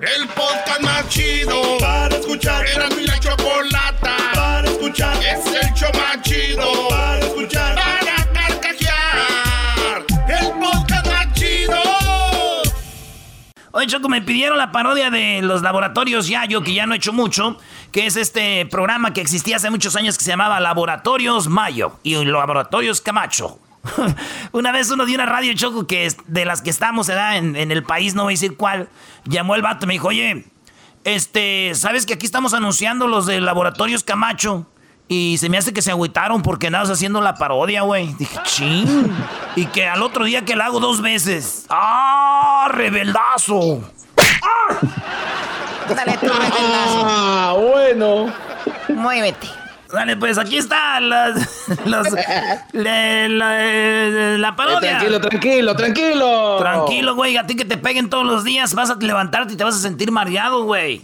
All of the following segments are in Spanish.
El podcast más chido para escuchar. Era mi la chocolata para escuchar. Es el show más chido para escuchar. Para carcajear. El podcast más chido. Oye, Choco, me pidieron la parodia de los laboratorios Yayo, que ya no he hecho mucho, que es este programa que existía hace muchos años que se llamaba Laboratorios Mayo y Laboratorios Camacho. una vez uno dio una radio choco que de las que estamos en, en el país, no voy a decir cuál, llamó el vato y me dijo, oye, este, ¿sabes que aquí estamos anunciando los de Laboratorios Camacho? Y se me hace que se agüitaron porque andabas haciendo la parodia, güey. Dije, ching. Y que al otro día que la hago dos veces. ¡Ah! ¡Rebeldazo! ¡Ah! Dale tu rebeldazo. Ah, bueno. Muévete. Dale, pues aquí está las, los, la, la, la parodia. Eh, tranquilo, tranquilo, tranquilo. Tranquilo, güey. A ti que te peguen todos los días, vas a levantarte y te vas a sentir mareado, güey.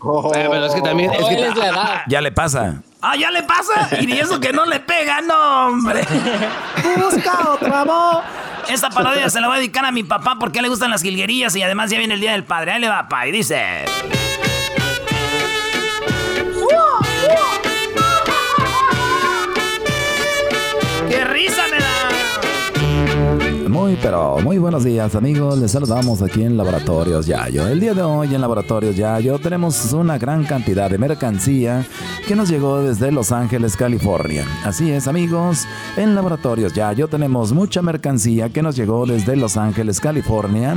Oh. Eh, pero es que también. Es que, es la edad. Ya le pasa. Ah, ya le pasa. Y eso que no le pega, no, hombre. Busca otra voz. Esta parodia se la voy a dedicar a mi papá porque a él le gustan las jilguerillas y además ya viene el día del padre. Ahí le va, pa, y dice. Muy, pero muy buenos días, amigos. Les saludamos aquí en Laboratorios Yayo. El día de hoy en Laboratorios Yayo tenemos una gran cantidad de mercancía que nos llegó desde Los Ángeles, California. Así es, amigos. En Laboratorios Yayo tenemos mucha mercancía que nos llegó desde Los Ángeles, California.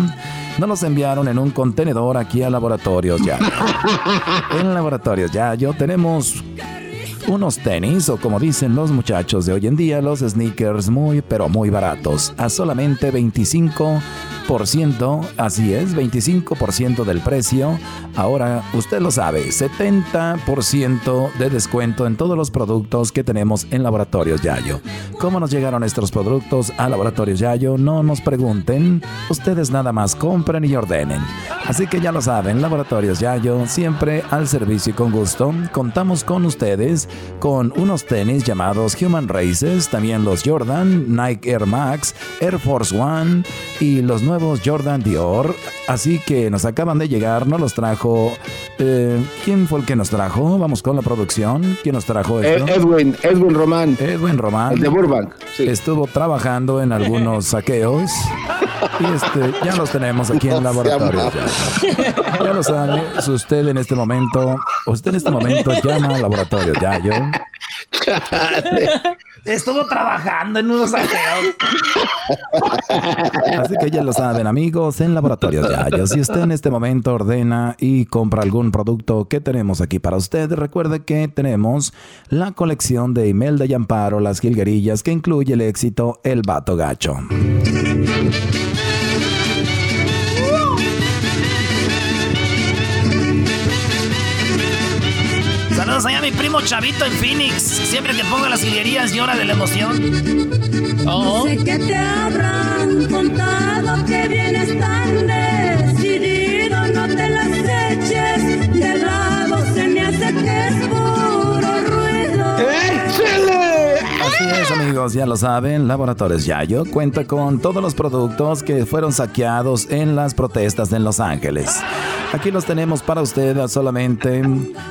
Nos los enviaron en un contenedor aquí a Laboratorios Yayo. En Laboratorios Yayo tenemos unos tenis o como dicen los muchachos de hoy en día, los sneakers muy pero muy baratos, a solamente 25%, así es, 25% del precio. Ahora, usted lo sabe, 70% de descuento en todos los productos que tenemos en Laboratorios Yayo. ¿Cómo nos llegaron estos productos a Laboratorios Yayo? No nos pregunten, ustedes nada más compren y ordenen. Así que ya lo saben, Laboratorios Yayo, siempre al servicio y con gusto. Contamos con ustedes con unos tenis llamados Human Races, también los Jordan, Nike Air Max, Air Force One y los nuevos Jordan Dior. Así que nos acaban de llegar, nos los trajo. eh, ¿Quién fue el que nos trajo? Vamos con la producción. ¿Quién nos trajo esto? Ed- Edwin, Edwin Román. Edwin Román. El de Burbank. Sí. Estuvo trabajando en algunos saqueos. Y este, ya los tenemos aquí en laboratorio. Ya, ya lo sabe, si usted en este momento, usted en este momento llama al laboratorio Yayo. Estuvo trabajando en unos saqueos. Así que ya lo saben, amigos, en Laboratorios Yayo. Si usted en este momento ordena y compra algún producto que tenemos aquí para usted, recuerde que tenemos la colección de Imelda y Amparo, las jilguerillas, que incluye el éxito El Vato Gacho. Chavito en Phoenix. Siempre que ponga las jilguerías llora de la emoción. Tan Amigos, ya lo saben, Laboratorios Yayo cuenta con todos los productos que fueron saqueados en las protestas en Los Ángeles. Aquí los tenemos para usted a solamente,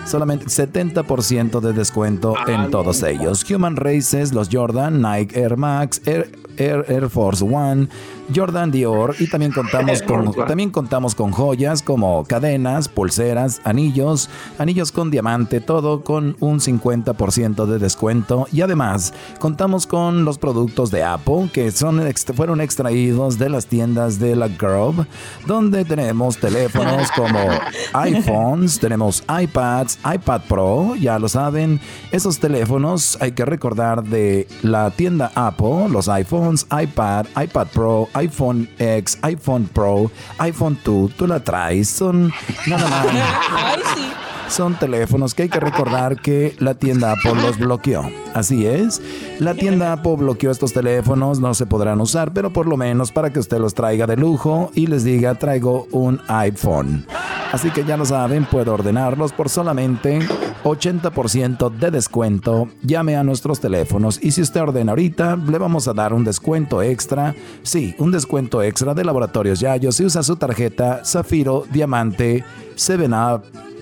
solamente 70% de descuento en todos ellos. Human Races, los Jordan, Nike Air Max, Air, Air, Air Force One, Jordan Dior y también contamos con también contamos con joyas como cadenas, pulseras, anillos, anillos con diamante, todo con un 50% de descuento. Y además contamos con los productos de Apple que son fueron extraídos de las tiendas de la Grove, donde tenemos teléfonos como iPhones, tenemos iPads, iPad Pro, ya lo saben, esos teléfonos hay que recordar de la tienda Apple, los iPhones, iPad, iPad Pro, iPhone X, iPhone Pro, iPhone 2, tú la traes, son nada más. Son teléfonos que hay que recordar que la tienda Apple los bloqueó. Así es, la tienda Apple bloqueó estos teléfonos, no se podrán usar, pero por lo menos para que usted los traiga de lujo y les diga traigo un iPhone. Así que ya lo saben, puede ordenarlos por solamente 80% de descuento. Llame a nuestros teléfonos y si usted ordena ahorita, le vamos a dar un descuento extra. Sí, un descuento extra de Laboratorios Yayo si usa su tarjeta Zafiro, Diamante,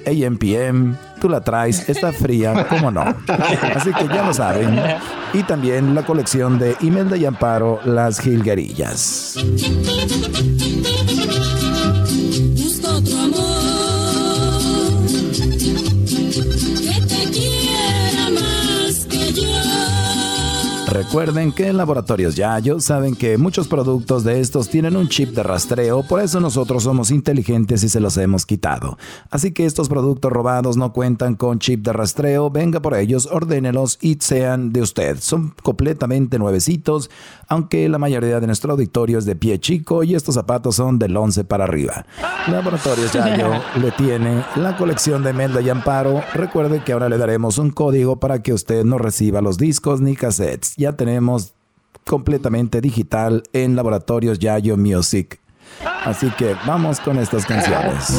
7up, AMPM, tú la traes, está fría, ¿cómo no? Así que ya lo saben. Y también la colección de Imelda y Amparo, Las Gilguerillas. Recuerden que en Laboratorios Yayo saben que muchos productos de estos tienen un chip de rastreo, por eso nosotros somos inteligentes y se los hemos quitado. Así que estos productos robados no cuentan con chip de rastreo, venga por ellos, ordénelos y sean de usted. Son completamente nuevecitos, aunque la mayoría de nuestro auditorio es de pie chico y estos zapatos son del 11 para arriba. Laboratorios Yayo le tiene la colección de Melda y Amparo. Recuerde que ahora le daremos un código para que usted no reciba los discos ni cassettes. Ya tenemos completamente digital en Laboratorios Yayo Music. Así que vamos con estas canciones.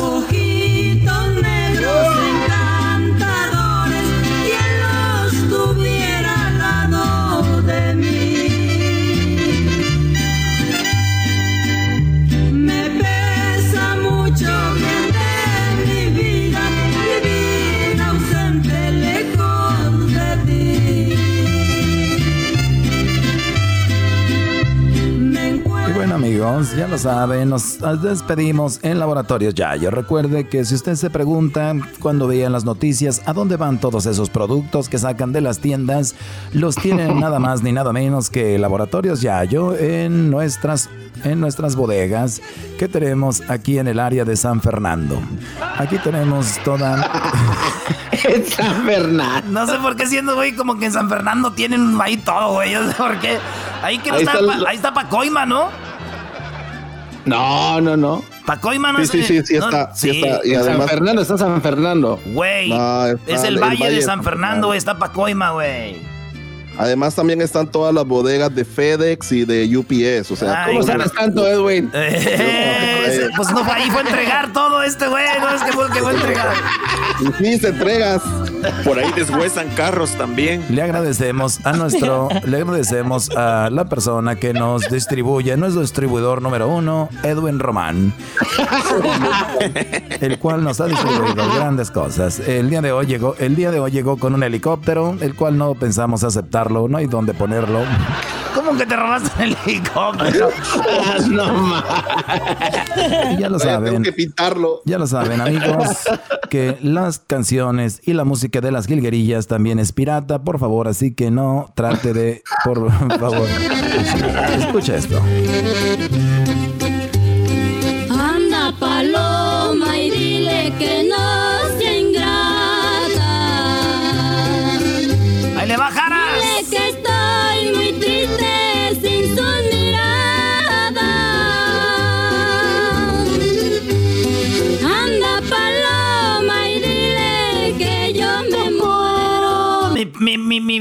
Amigos, ya lo saben, nos despedimos en Laboratorios Yayo. Recuerde que si usted se pregunta cuando vean las noticias a dónde van todos esos productos que sacan de las tiendas, los tienen nada más ni nada menos que Laboratorios Yayo en nuestras, en nuestras bodegas que tenemos aquí en el área de San Fernando. Aquí tenemos toda... En San Fernando. No sé por qué siendo, güey, como que en San Fernando tienen ahí todo, güey. No sé por qué. Ahí, que no Ahí está, está el- ahí está Pacoima, ¿no? No, no, no. Pacoima no Sí, es sí, sí, sí no, está, sí sí. está. Y San además, Fernando está San Fernando. Güey, No, es el, el Valle, Valle de San Fernando, Fernando. güey. Está Pacoima, güey. Además también están todas las bodegas de FedEx y de UPS. O sea, Ay, ¿Cómo sabes tanto, Edwin? Eh, pues no, ahí fue a entregar todo este, güey. No es que fue que fue a entregar. Y sí, se entregas. Por ahí deshuesan carros también. Le agradecemos a nuestro, le agradecemos a la persona que nos distribuye, nuestro distribuidor número uno, Edwin Román, el cual nos ha distribuido grandes cosas. El día de hoy llegó, el día de hoy llegó con un helicóptero, el cual no pensamos aceptarlo, no hay dónde ponerlo. ¿Cómo que te robaste el helicóptero? no más. Ya lo Vaya, tengo saben. que pintarlo. Ya lo saben, amigos, que las canciones y la música de las Gilguerillas también es pirata, por favor, así que no trate de, por favor, escucha esto.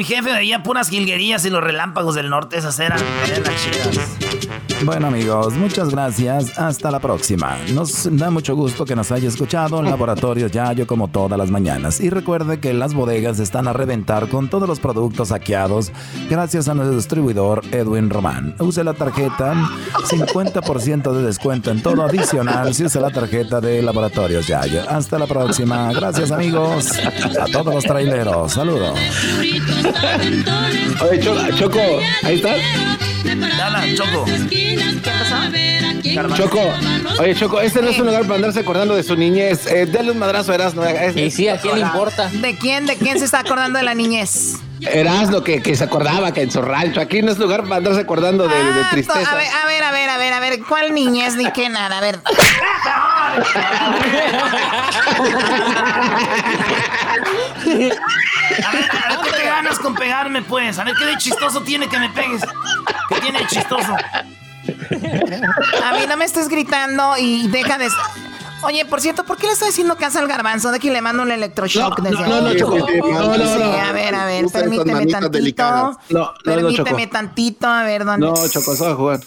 Jefe veía puras jilguerías y los relámpagos del norte. Esas eran, eran chidas. Bueno amigos, muchas gracias. Hasta la próxima. Nos da mucho gusto que nos haya escuchado en Laboratorios Yayo como todas las mañanas. Y recuerde que las bodegas están a reventar con todos los productos saqueados gracias a nuestro distribuidor Edwin Román. Use la tarjeta 50% de descuento en todo adicional si usa la tarjeta de Laboratorios Yayo. Hasta la próxima. Gracias amigos. A todos los traileros. Saludos. Oye, Cho- Choco, ahí estás. Dala, Choco. Choco, oye, Choco, este no es un lugar para andarse acordando de su niñez. Eh, dale un madrazo a Erasmo. Y sí, ¿a quién le importa? ¿De quién? ¿De quién se está acordando de la niñez? Erasmo, que, que se acordaba que en su rancho. Aquí no es lugar para andarse acordando de, de tristeza. A ver, a ver, a ver, a ver, a ver, ¿cuál niñez ni qué nada? A ver. ganas con pegarme, pues. A ver, ¿qué de chistoso tiene que me pegues? ¿Qué tiene de chistoso? A mí no me estés gritando y deja de... Oye, por cierto, ¿por qué le está diciendo que casa al garbanzo? De aquí le mando un electroshock no, desde no, no, no, no, no, sí, A ver, a ver, permíteme tantito. No, no. permíteme tantito, a ver dónde. No, Choco, se va a jugar.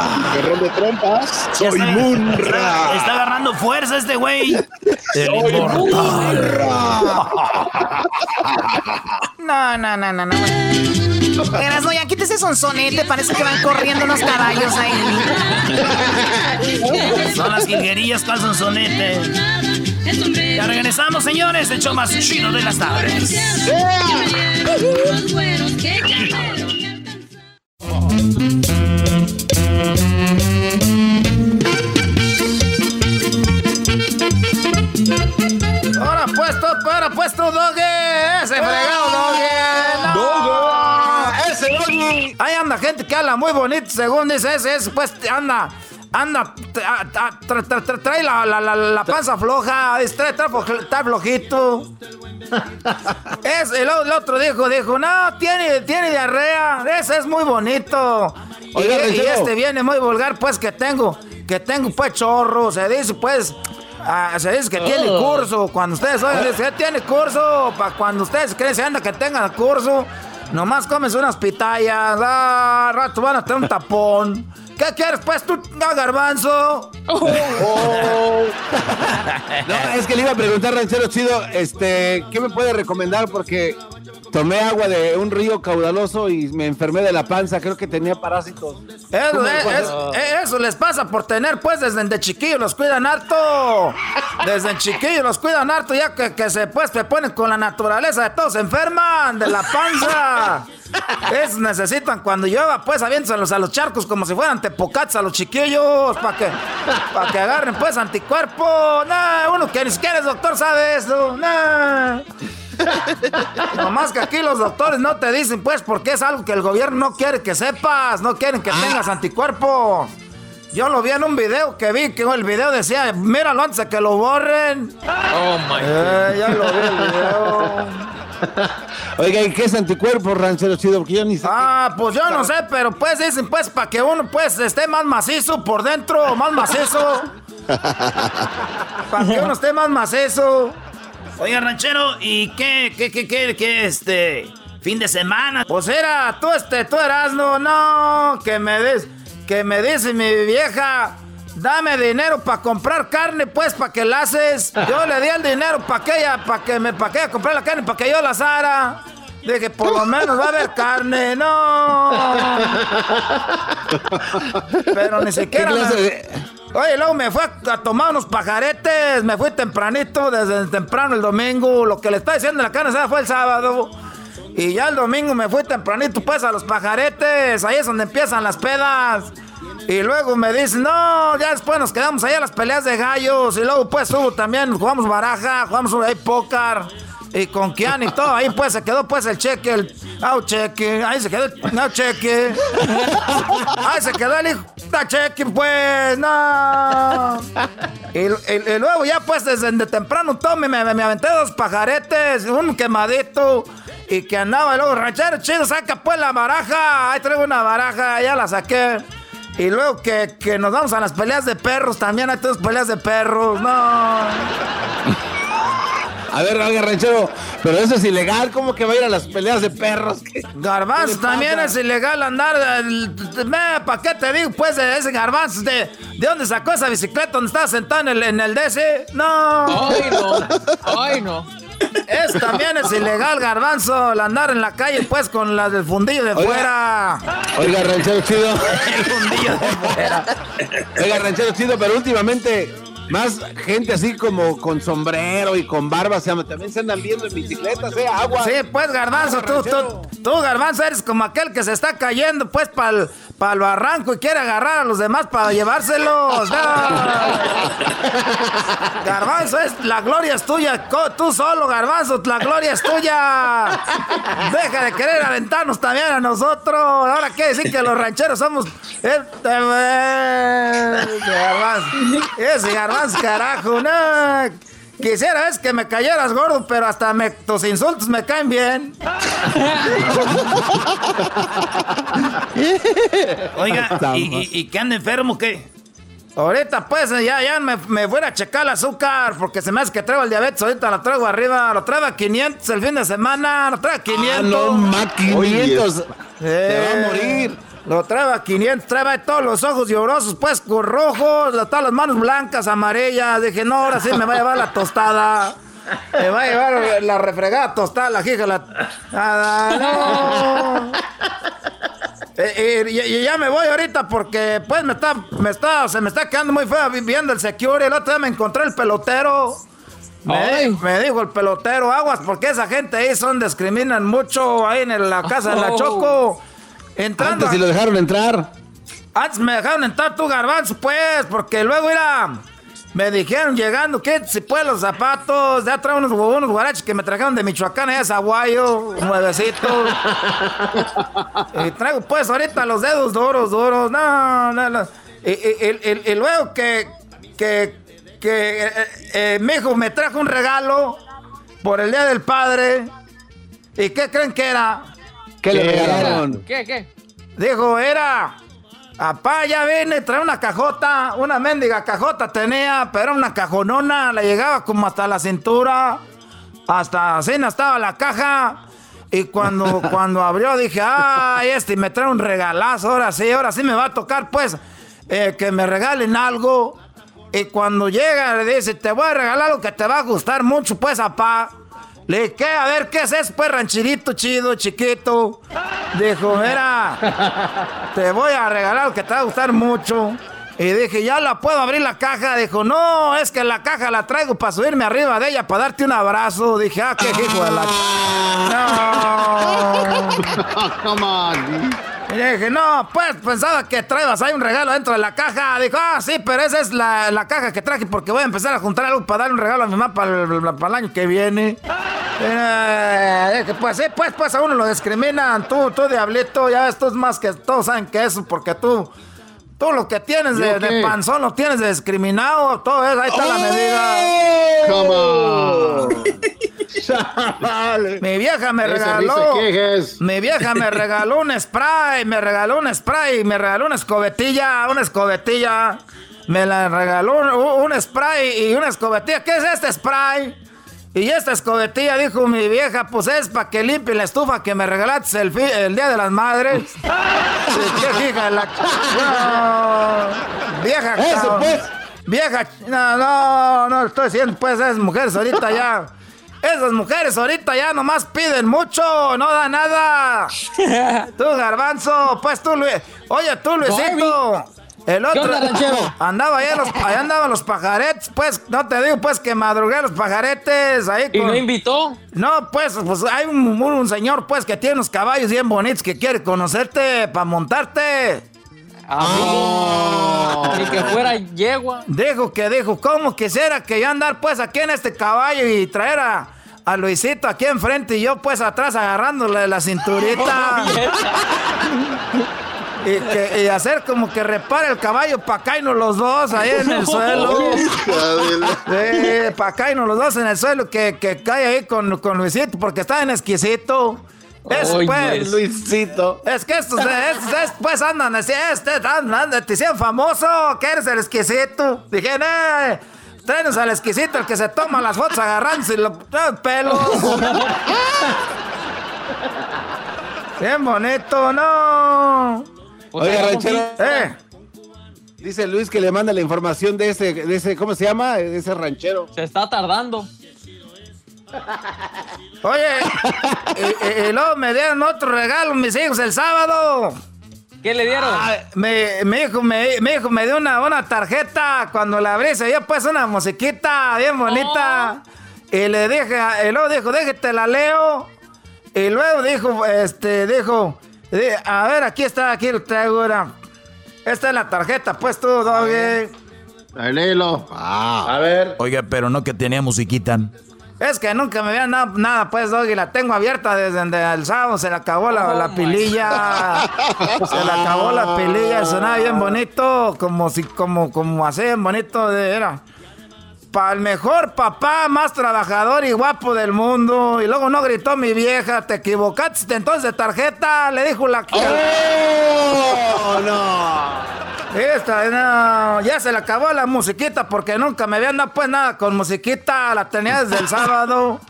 de trompas. Soy está- Munra. Está agarrando fuerza este güey. El Soy inmortal. No, no, no, no, no. Erasno, ya quítese sonsonete. Parece que van corriendo unos caballos ahí. Son las jilguerillas, ¿cuál son sonete? Ya regresamos, señores. El show más chido de las tardes. Ahora puesto, ahora puesto, dogue. Ese fregado, dogue. No. ¡Ese Doggy! Ahí anda gente que habla muy bonito, según dice ese, ese pues anda, anda, tra- tra- tra- tra- tra- trae la, la, la, la panza floja, está flojito. Es, el, otro dijo, dijo, no, tiene, tiene diarrea, ese es muy bonito. Y, Oiga, y Ranchero. este viene muy vulgar, pues que tengo, que tengo pues chorro, se dice pues... ah, se dice que tiene curso. Cuando ustedes oigan, que tiene curso. Para cuando ustedes creen anda que tengan curso. Nomás comes unas pitayas. Ah, al rato van a tener un tapón. ¿Qué quieres, pues, tú, no, garbanzo? Oh. No, es que le iba a preguntar, ranchero chido, este, ¿qué me puede recomendar? Porque tomé agua de un río caudaloso y me enfermé de la panza, creo que tenía parásitos. Eso, ¿Cómo es- puedo- es- eh, eso les pasa por tener, pues, desde de chiquillos los cuidan harto. Desde chiquillos los cuidan harto, ya que, que se, pues, se ponen con la naturaleza de todos, se enferman de la panza. Es, necesitan cuando llueva, pues, aviéntalos a los charcos como si fueran tepocats a los chiquillos, para que, para que agarren, pues, anticuerpo. Nah, uno que ni siquiera es doctor sabe eso. Nah. Nomás que aquí los doctores no te dicen, pues, porque es algo que el gobierno no quiere que sepas, no quieren que tengas anticuerpos. Yo lo vi en un video que vi, que el video decía, míralo antes de que lo borren. Oh my Eh, ya lo vi el video. Oiga, ¿y qué es anticuerpo, ranchero chido? Porque yo ni sé. Ah, pues yo no sé, pero pues dicen, pues, para que uno, pues, esté más macizo por dentro, más macizo. Para que uno esté más macizo. Oiga, ranchero, ¿y qué, qué, qué, qué, qué, este, fin de semana? Pues era, tú este, tú eras, no, no, que me des, que me dice mi vieja, dame dinero para comprar carne, pues, para que la haces. Yo le di el dinero para que ella, para que me, para que ella comprara la carne, para que yo la asara. Dije, por lo menos va a haber carne, no. Pero ni ¿Qué siquiera. me- Oye, luego me fue a, tomar unos pajaretes, me fui tempranito, desde temprano el domingo. Lo que le está diciendo la carne fue el sábado. Y ya el domingo me fui tempranito, pues, a los pajaretes. Ahí es donde empiezan las pedas. Y luego me dicen, no, ya después nos quedamos ahí a las peleas de gallos. Y luego, pues, hubo también, jugamos baraja, jugamos ahí póker. Y con Kian y todo, ahí pues se quedó pues el cheque, el au cheque, ahí se quedó el au cheque. Ahí se quedó el hijo, da cheque pues, no. Y, luego ya pues desde de temprano todo me, me, me aventé dos pajaretes, un quemadito. Y que andaba y luego ranchero chido, saca pues la baraja. Ahí traigo una baraja, ya la saqué. Y luego que, que nos vamos a las peleas de perros, también hay todas peleas de perros, no. A ver, oiga, ranchero, pero eso es ilegal, ¿cómo que va a ir a las peleas de perros? ¿Qué- Garbanzo ¿Qué le también es ilegal andar. ¿Para qué te digo, pues, de ese garbanzo? ¿De, de dónde sacó esa bicicleta donde estaba sentado en el, en el DC? No. Ay, no. Ay, no. Es, también es ilegal, garbanzo, el andar en la calle, pues, con la del fundillo de Oiga. fuera. Oiga, ranchero chido. El fundillo de fuera. Oiga, ranchero chido, pero últimamente más gente así como con sombrero y con barba, se llama, también se andan viendo en bicicletas, ¿eh? Agua. Sí, pues, garbanzo, tú, tú, tú, garbanzo, eres como aquel que se está cayendo, pues, para el barranco y quiere agarrar a los demás para llevárselos. No. Garbanzo, es, la gloria es tuya, tú solo, garbanzo, la gloria es tuya. Deja de querer aventarnos también a nosotros. Ahora quiere decir que los rancheros somos... Este, eh, garbanzo, ese garbanzo, carajo, no. Quisiera es que me cayeras gordo, pero hasta me- tus insultos me caen bien. Oiga, ¿y, y, y qué anda enfermo qué? Ahorita pues ya, ya me, me voy a checar el azúcar porque se me hace que traigo el diabetes. Ahorita lo traigo arriba, lo traigo a 500 el fin de semana, lo traigo a 500. Ah, no, ma, 500. Eh, Se va a morir. Lo trae a 500, trae todos los ojos llorosos, pues con rojos, todas las manos blancas, amarillas. Dije, no, ahora sí me va a llevar la tostada. Me va a llevar la refregada tostada, la hija, la... Nada, no. Eh, eh, y, y ya me voy ahorita porque pues me está, me está, se me está quedando muy feo viendo el security. El otro día me encontré el pelotero. Me, me dijo el pelotero, aguas, porque esa gente ahí son, discriminan mucho ahí en la casa de la Oh. Choco. Entrando. Antes si lo dejaron entrar. Antes me dejaron entrar tu garbanzo, pues, porque luego era. Me dijeron llegando que si pues los zapatos, ya trae unos, unos guaraches que me trajeron de Michoacán, allá de Zaguayo, nuevecitos. y traigo pues ahorita los dedos duros, duros, no, no, no. Y, y- y- y- y luego que, que, que eh, eh, mi hijo me trajo un regalo por el Día del Padre. ¿Y qué creen que era? ¿Qué le regalaron? ¿Qué, qué? Dijo, era. Apá, ya vine, trae una cajota, una mendiga cajota tenía, pero era una cajonona, le llegaba como hasta la cintura, hasta así no estaba la caja. Y cuando, cuando abrió dije, ay, este me trae un regalazo, ahora sí, ahora sí me va a tocar, pues, eh, que me regalen algo. Y cuando llega le dice, te voy a regalar algo que te va a gustar mucho, pues, apá. Le dije, ¿qué? A ver, ¿qué es eso, pues, rancherito chido, chiquito? Dijo, mira, te voy a regalar algo que te va a gustar mucho. Y dije, ¿ya la puedo abrir la caja? Dijo, no, es que la caja la traigo para subirme arriba de ella, para darte un abrazo. Dije, ah, qué hijo de la... No. Come on. Y le dije, no, pues pensaba que traebas ahí un regalo dentro de la caja. Dijo, ah, sí, pero esa es la, la caja que traje porque voy a empezar a juntar algo para darle un regalo a mi mamá para el, para el año que viene. Eh, dije, pues sí, pues, pues a uno lo discriminan. Tú, tú, diablito, ya esto es más que todos saben que eso, porque tú, tú lo que tienes de, panzón lo tienes de discriminado. Todo eso, ahí está la medida. Come on. Mi vieja me regaló. Mi vieja me regaló un spray, me regaló un spray, me regaló una escobetilla, una escobetilla. Me la regaló un, un spray y una escobetilla. ¿Qué es este spray? Y esta escobetilla, dijo mi vieja, pues es para que limpie la estufa que me regalaste el, Día de las Madres. Qué hija de la... No, vieja... Eso, pues. Vieja... No, no, no, estoy diciendo, pues, esas mujeres ahorita ya... Esas mujeres ahorita ya nomás piden mucho, no da nada. Tú, garbanzo, pues tú, Luis. Oye, tú, Luisito. El otro. onda, ranchero? Andaba allá, los, allá andaban los pajaretes, pues, no te digo, pues, que madrugué los pajaretes ahí ¿Y no invitó? No, pues, pues hay un, un señor, pues, que tiene unos caballos bien bonitos que quiere conocerte para montarte. Ah, Ni que fuera yegua. Dijo que dijo, ¿cómo quisiera que yo andar pues aquí en este caballo y traer a, a Luisito aquí enfrente y yo pues atrás agarrándole la cinturita? y, que- y hacer como que repare el caballo para caernos los dos ahí en el suelo. Sí, para caernos los dos en el suelo que, que cae ahí con, con Luisito porque está en exquisito. Eso Oye, pues. Luisito. Es que estos, estos, estos, pues andan así, este, andan, andan, te hicieron famoso, que eres el exquisito. Dije, eh, tráenos al exquisito, el que se toma las fotos agarrándose los pelos. Bien bonito, no. Pues Oye, ranchero. Eh, Dice Luis que le manda la información de ese, de ese, ¿cómo se llama? De ese ranchero. Se está tardando. oye, y, y- y luego me dieron otro regalo mis hijos el sábado. ¿Qué le dieron? Ay, me- mi, hijo me, mi hijo me dio una, una tarjeta. Cuando la abrí, se dio pues una musiquita bien bonita. Y le dije, a- y luego dijo, déjate la leo. Y luego dijo, este, dijo, a ver, aquí está, aquí lo traigo ahora. Esta es la tarjeta, pues tú, Doggy. Léelo. A ver. Oiga, pero no que tenía musiquita. Es que nunca me habían dado nada, pues, Doggy. La tengo abierta desde el sábado. Se le acabó la, Oh, la pililla. Se le acabó la pililla. Sonaba bien bonito. Como si, como, como así, bien bonito. De, era. Para el mejor papá, más trabajador y guapo del mundo. Y luego no gritó mi vieja. Te equivocaste entonces de tarjeta. Le dijo la. ¡Oh, no! Esta, no, ya se le acabó la musiquita porque nunca me habían dado pues nada con musiquita, la tenía desde el sábado.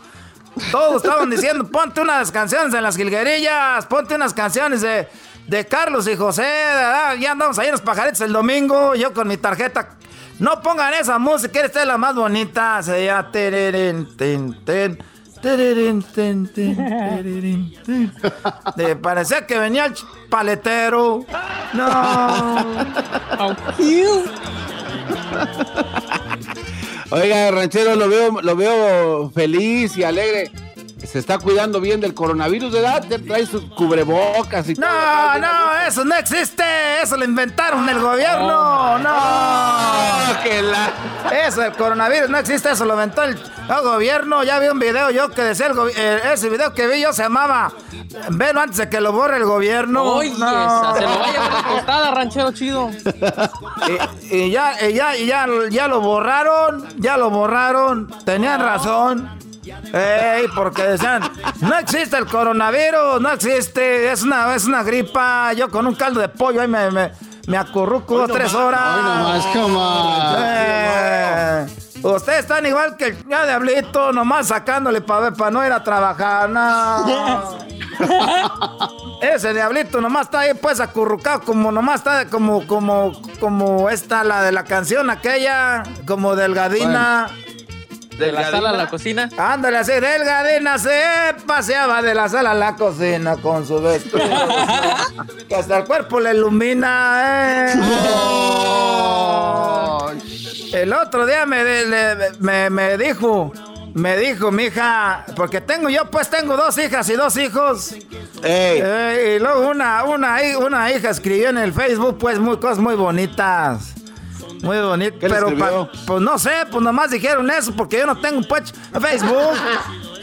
Todos estaban diciendo, ponte unas canciones de las jilguerillas, ponte unas canciones de de Carlos y José. ¿verdad? Ya andamos ahí en los pajaritos el domingo. Yo con mi tarjeta. No pongan esa música, esta es la más bonita. Se llama. tererén, ten, ten, tererén, ten, ten, tererén, ten. De- parecía que venía el paletero. No. Oiga, ranchero, lo veo, lo veo feliz y alegre. Se está cuidando bien del coronavirus, ¿verdad? Trae sus cubrebocas y todo. No, no, eso no existe. Eso lo inventaron el gobierno. No. Ah, que la- Eso, el coronavirus no existe. Eso lo inventó el, el gobierno. Ya vi un video yo que decía el eh, ese video que vi yo se llamaba Velo antes de que lo borre el gobierno. Oye, No. se lo va a la tostada, ranchero chido. Y, y ya, y ya, y ya, ya lo borraron, ya lo borraron, tenían razón. Ey, porque decían, no existe el coronavirus, no existe, es una, es una gripa. Yo con un caldo de pollo ahí me, me, me acurruco dos, tres horas. Hoy nomás, coma. Eh, ustedes están igual que el ya diablito, nomás sacándole para para no ir a trabajar, no. Ese diablito nomás está ahí pues acurrucado como nomás está como como como esta la de la canción aquella como delgadina. De la sala a la cocina. Ándale así, delgadina se paseaba de la sala a la cocina con su vestido. que hasta el cuerpo le ilumina, eh. El otro día me, le- me, me dijo, me dijo mi hija, porque tengo yo pues tengo dos hijas y dos hijos. Eh, y luego una, una, una hija escribió en el Facebook pues muy, cosas muy bonitas. Muy bonito, ¿Qué le pero pa- pues no sé, pues nomás dijeron eso porque yo no tengo pues Facebook.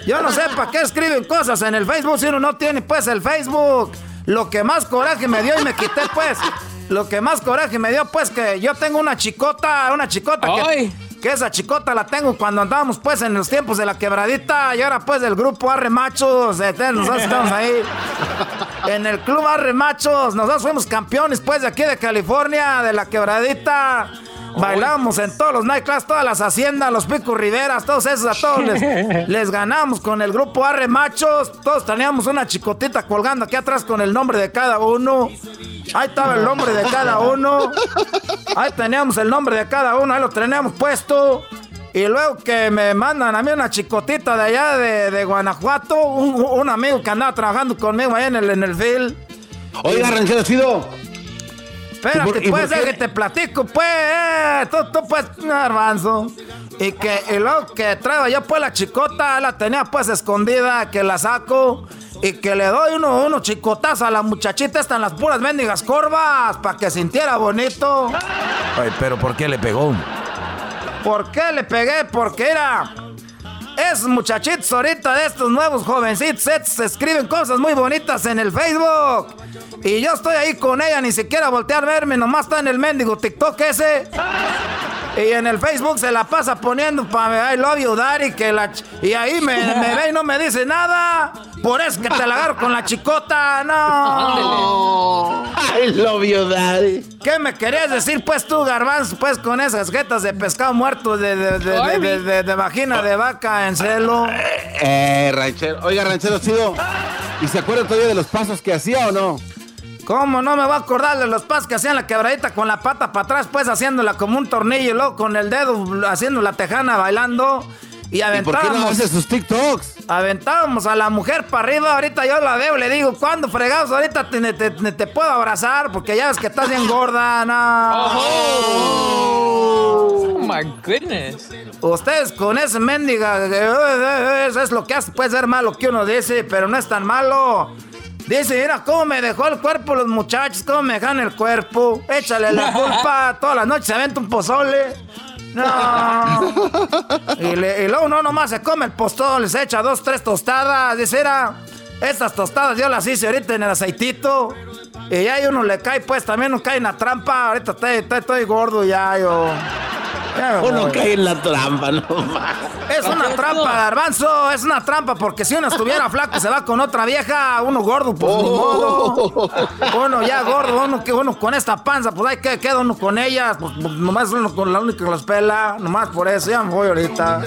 Yo no sé para qué escriben cosas en el Facebook si uno no tiene pues el Facebook. Lo que más coraje me dio y me quité pues. Lo que más coraje me dio pues que yo tengo una chicota, una chicota que, Ay. que esa chicota la tengo cuando andábamos pues en los tiempos de la quebradita y ahora pues del grupo Arre Machos, nosotros estamos ahí. En el club Arre Machos, nosotros fuimos campeones pues de aquí de California, de la quebradita. Bailábamos en todos los nightclubs, todas las haciendas, los picos riveras, todos esos, a todos les, les ganamos con el grupo Arre Machos. Todos teníamos una chicotita colgando aquí atrás con el nombre de cada uno. Ahí estaba el nombre de cada uno. Ahí teníamos el nombre de cada uno, ahí lo teníamos puesto. Y luego que me mandan a mí una chicotita de allá de, de Guanajuato, un, un amigo que andaba trabajando conmigo ahí en el, en el field. Oiga, ranchero chido. Espérate, ¿Y por- y pues, que te platico, pues, tú, tú, pues, garbanzo. Y que, y luego que traigo yo, pues, la chicota, la tenía, pues, escondida, que la saco. Y que le doy uno, uno chicotazos a la muchachita, están las puras mendigas corvas, para que sintiera bonito. Ay, pero ¿por qué le pegó? ¿Por qué le pegué? Porque era. Esos muchachitos ahorita de estos nuevos jovencitos se escriben cosas muy bonitas en el Facebook. Y yo estoy ahí con ella, ni siquiera voltear a verme, nomás está en el mendigo TikTok ese. Y en el Facebook se la pasa poniendo para I love you, daddy, que la ch- y ahí me, me ve y no me dice nada. Por eso que te la agarro con la chicota, no. I love you, daddy. ¿Qué me querías decir, pues, tú, garbanzo, pues, con esas jetas de pescado muerto de, de, de, de, de- de- de vagina de vaca en celo? Eh, ranchero. Oiga, ranchero chido. ¿Y se acuerda todavía de los pasos que hacía o no? ¿Cómo no me voy a acordar de los pasos que hacían la quebradita con la pata para atrás, pues, haciéndola como un tornillo y luego con el dedo haciendo la tejana bailando? Y ¿Y por qué no aventábamos, hace sus TikToks? aventábamos a la mujer para arriba. Ahorita yo la veo, le digo, ¿cuándo fregados? Ahorita te, te- te- te puedo abrazar porque ya ves que estás bien gorda, no. Oh my goodness. Ustedes con ese mendiga, eh, eh, eh, eso es lo que hace, puede ser malo que uno dice, pero no es tan malo. Dice, mira cómo me dejó el cuerpo los muchachos, cómo me dejan el cuerpo. Échale la culpa, todas las noches se aventa un pozole. No. Y, luego uno nomás se come el pozole, se echa dos, tres tostadas. Dice, era, estas tostadas yo las hice ahorita en el aceitito. Y ya uno le cae, pues también uno cae en la trampa. Ahorita estoy, estoy- estoy gordo ya, yo. Uno cae en la trampa, no Es una trampa, garbanzo, es una trampa, porque si uno estuviera flaco y se va con otra vieja, uno gordo, pues ni modo. Uno ya gordo, uno que uno con esta panza, pues ahí que queda uno con ella, pues, pues, nomás uno con la única que los pela, nomás por eso, ya me voy ahorita.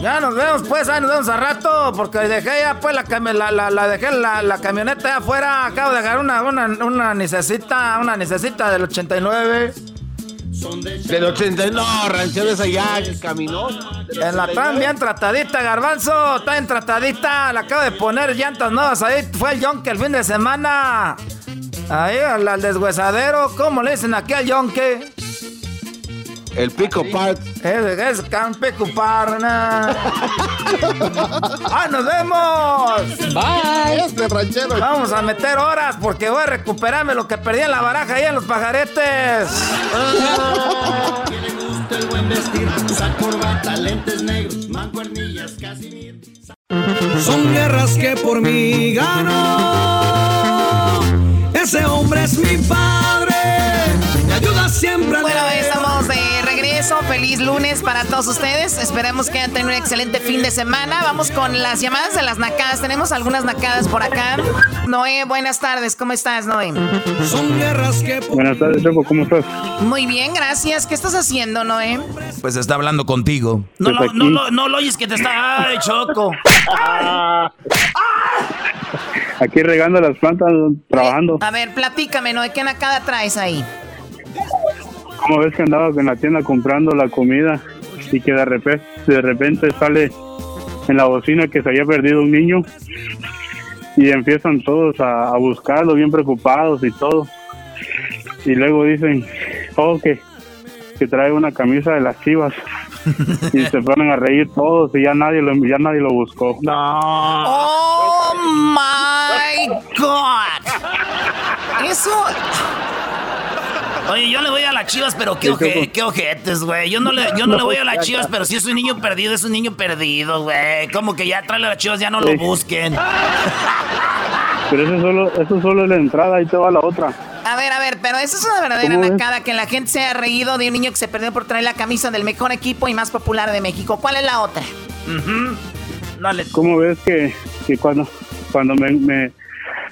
Ya nos vemos pues, ahí nos vemos a rato, porque dejé ya pues la, la, la, la dejé la, la camioneta allá afuera, acabo de dejar una, una, una necesita, una necesita del 89. Del 80, no, ranchero esa ya que caminó. En la tan bien tratadita, garbanzo, está bien tratadita, le acabo de poner llantas nuevas ahí, fue el yonke el fin de semana. Ahí, al, al deshuesadero, ¿cómo le dicen aquí al yonke? El pico part. Es, es can pico par, na. ¡Ah, nos vemos! Bye. Este ranchero. Vamos a meter horas porque voy a recuperarme lo que perdí en la baraja ahí en los pajaretes. Son guerras que por mí gano. Ese hombre es mi padre. Me ayuda siempre a Bueno, estamos de regreso. Feliz lunes para todos ustedes. Esperamos que hayan tenido un excelente fin de semana. Vamos con las llamadas de las nacadas. Tenemos algunas nacadas por acá. Noé, buenas tardes. ¿Cómo estás, Noé? Son guerras que por Buenas tardes, Choco, ¿cómo estás? Muy bien, gracias. ¿Qué estás haciendo, Noé? Pues está hablando contigo. No, lo, no, lo- no lo oyes que te está... ¡Ay, Choco! Aquí regando las plantas, trabajando. A ver, platícame, Noé. ¿Qué nacada traes ahí? ¿Cómo ves que andaba en la tienda comprando la comida y que de repente, de repente sale en la bocina que se había perdido un niño y empiezan todos a, a buscarlo bien preocupados y todo. Y luego dicen oh que, que trae una camisa de las chivas y se ponen a reír todos y ya nadie lo ya nadie lo buscó. ¡Oh, my God! Eso... Oye, yo le voy a las chivas, pero qué, oje- qué ojetes, güey. Yo no le, yo no le voy a las chivas, pero si es un niño perdido, es un niño perdido, güey. Como que ya trae las chivas, ya no lo busquen. pero eso solo eso solo es la entrada y te va la otra A ver, a ver, pero eso es una verdadera nacada que la gente se ha reído de un niño que se perdió por traer la camisa del mejor equipo y más popular de México. ¿Cuál es la otra? Dale. ¿Cómo ves que, que cuando, cuando me, me,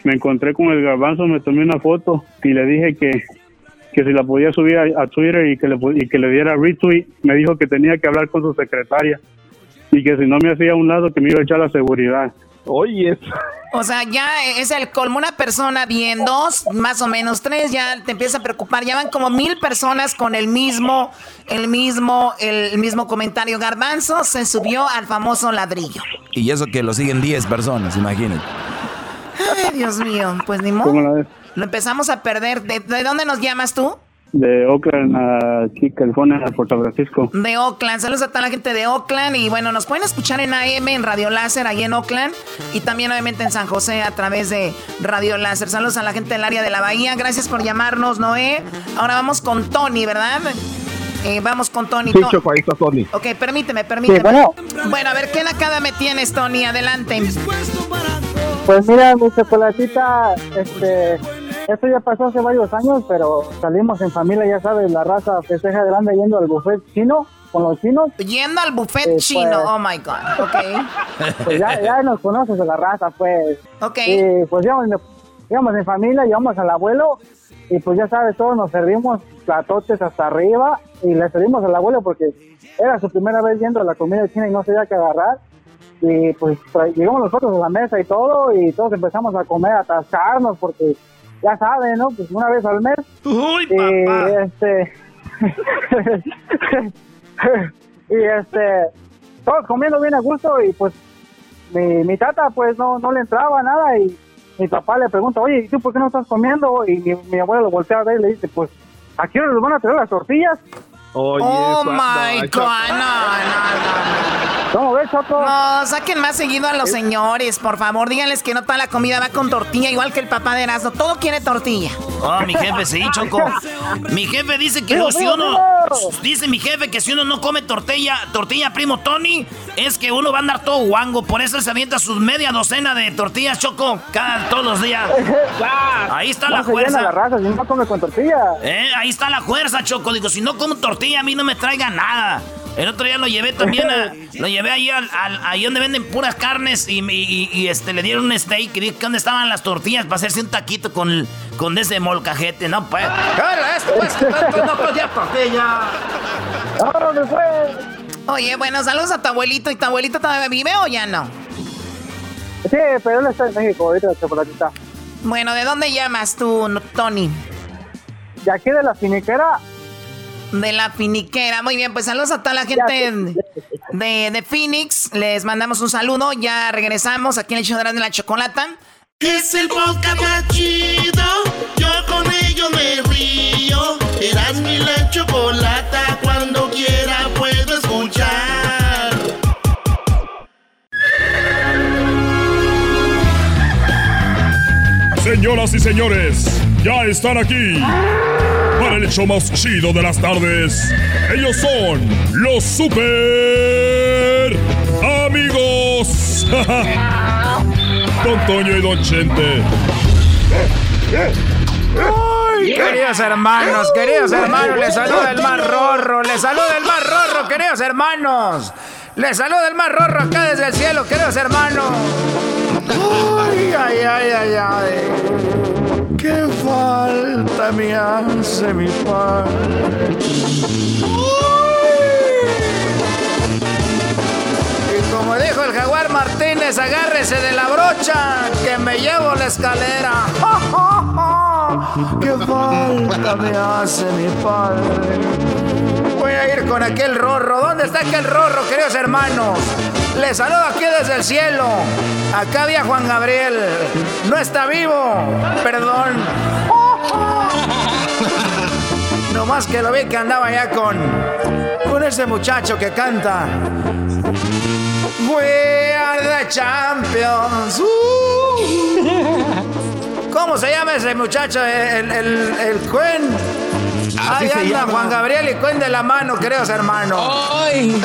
me encontré con el garbanzo me tomé una foto y le dije que, que si la podía subir a, a Twitter y que, le, y que le diera retweet, me dijo que tenía que hablar con su secretaria y que si no me hacía a un lado que me iba a echar la seguridad. Oye, O sea, ya es el colmo. Una persona bien, dos, más o menos tres, ya te empieza a preocupar. Ya van como mil personas con el mismo, el mismo, el mismo comentario. Garbanzo se subió al famoso ladrillo. Y eso que lo siguen 10 personas, imagínate. Ay, Dios mío, pues ni ¿cómo la modo. Lo empezamos a perder. ¿De, de dónde nos llamas tú? De Oakland a aquí, California, a Puerto Francisco. De Oakland. Saludos a toda la gente de Oakland. Y bueno, nos pueden escuchar en AM, en Radio Láser, ahí en Oakland. Y también, obviamente, en San José a través de Radio Láser. Saludos a la gente del área de la Bahía. Gracias por llamarnos, Noé. Ahora vamos con Tony, ¿verdad? Eh, vamos con Tony. To- ahí está Tony. Ok, permíteme, permíteme. bueno. bueno, a ver, ¿qué nacada me tienes, Tony? Adelante. Pues mira, mi chocolatita, este, esto ya pasó hace varios años, pero salimos en familia, ya sabes, la raza festeja grande yendo al buffet chino con los chinos. Yendo al buffet Eh, chino. pues- Oh my God. Ok. Pues ya, ya nos conoces de la raza, pues. Ok. Y pues íbamos, íbamos en familia, llevamos al abuelo y pues ya sabes, todos nos servimos platotes hasta arriba y le servimos al abuelo porque era su primera vez viendo la comida china y no sabía qué agarrar. Y pues llegamos nosotros a la mesa y todo y todos empezamos a comer, a atascarnos porque ya saben, ¿no? Pues una vez al mes. Uy, y papá. este... y este... Todos comiendo bien a gusto y pues mi, mi tata pues no, no le entraba nada y mi papá le pregunta, oye, ¿y tú por qué no estás comiendo? Y mi, mi abuelo lo voltea a ver y le dice, pues, ¿a qué hora les van a traer las tortillas? Oye, oh my no, God. No, no, no. ¿Cómo ves, Choco? No, saquen más seguido a los señores, por favor. Díganles que no toda la comida va con tortilla, igual que el papá de Erasmo. Todo quiere tortilla. Oh, mi jefe, sí, Choco. Mi jefe dice que si uno... Dice mi jefe que si uno no come tortilla, tortilla primo Tony, es que uno va a andar todo guango. Por eso se avienta sus media docena de tortillas, Choco, cada, todos los días. Ahí está la fuerza. La raza, si no come con tortilla. Eh, ahí está la fuerza, Choco. Digo, si no como tortilla, a mí no me traiga nada. El otro día lo llevé también a, lo llevé ahí al, ahí donde venden puras carnes y, y, este le dieron un steak y dije dónde estaban las tortillas para hacerse un taquito con, con ese molcajete, no pues. esto pues, no pues ya tortilla. Oye, bueno, saludos a tu abuelito. ¿Y tu abuelito todavía vive o ya no? Sí, pero él está en México, ahorita chocolatita. Bueno, ¿de dónde llamas tú, Tony? De aquí de la finiquera de la finiquera. Muy bien, pues saludos a toda la gente de, de Phoenix. Les mandamos un saludo. Ya regresamos aquí en el show de la chocolata. Es el podcast más chido. Señoras y señores, ya están aquí para el hecho más chido de las tardes. Ellos son los super amigos. Don Toño y Don Chente. Ay, queridos hermanos, queridos hermanos, les saluda el mar rorro, les saluda el mar rorro, queridos hermanos. Les saluda el mar rorro acá desde el cielo, queridos hermanos. Ay, ay, ay, ay, ay. ¿Qué falta me hace mi padre? Y como dijo el jaguar Martínez, agárrese de la brocha que me llevo la escalera. ¿Qué falta me hace mi padre? Voy a ir con aquel rorro. ¿Dónde está aquel rorro, queridos hermanos? Les saludo aquí desde el cielo. Acá había Juan Gabriel. No está vivo. Perdón. No más que lo vi que andaba ya con. con ese muchacho que canta. We are the champions. Uh. ¿Cómo se llama ese muchacho? El, el, el Cuen. Ahí anda Juan Gabriel y Cuen de la mano, queridos hermanos. ¡Ay!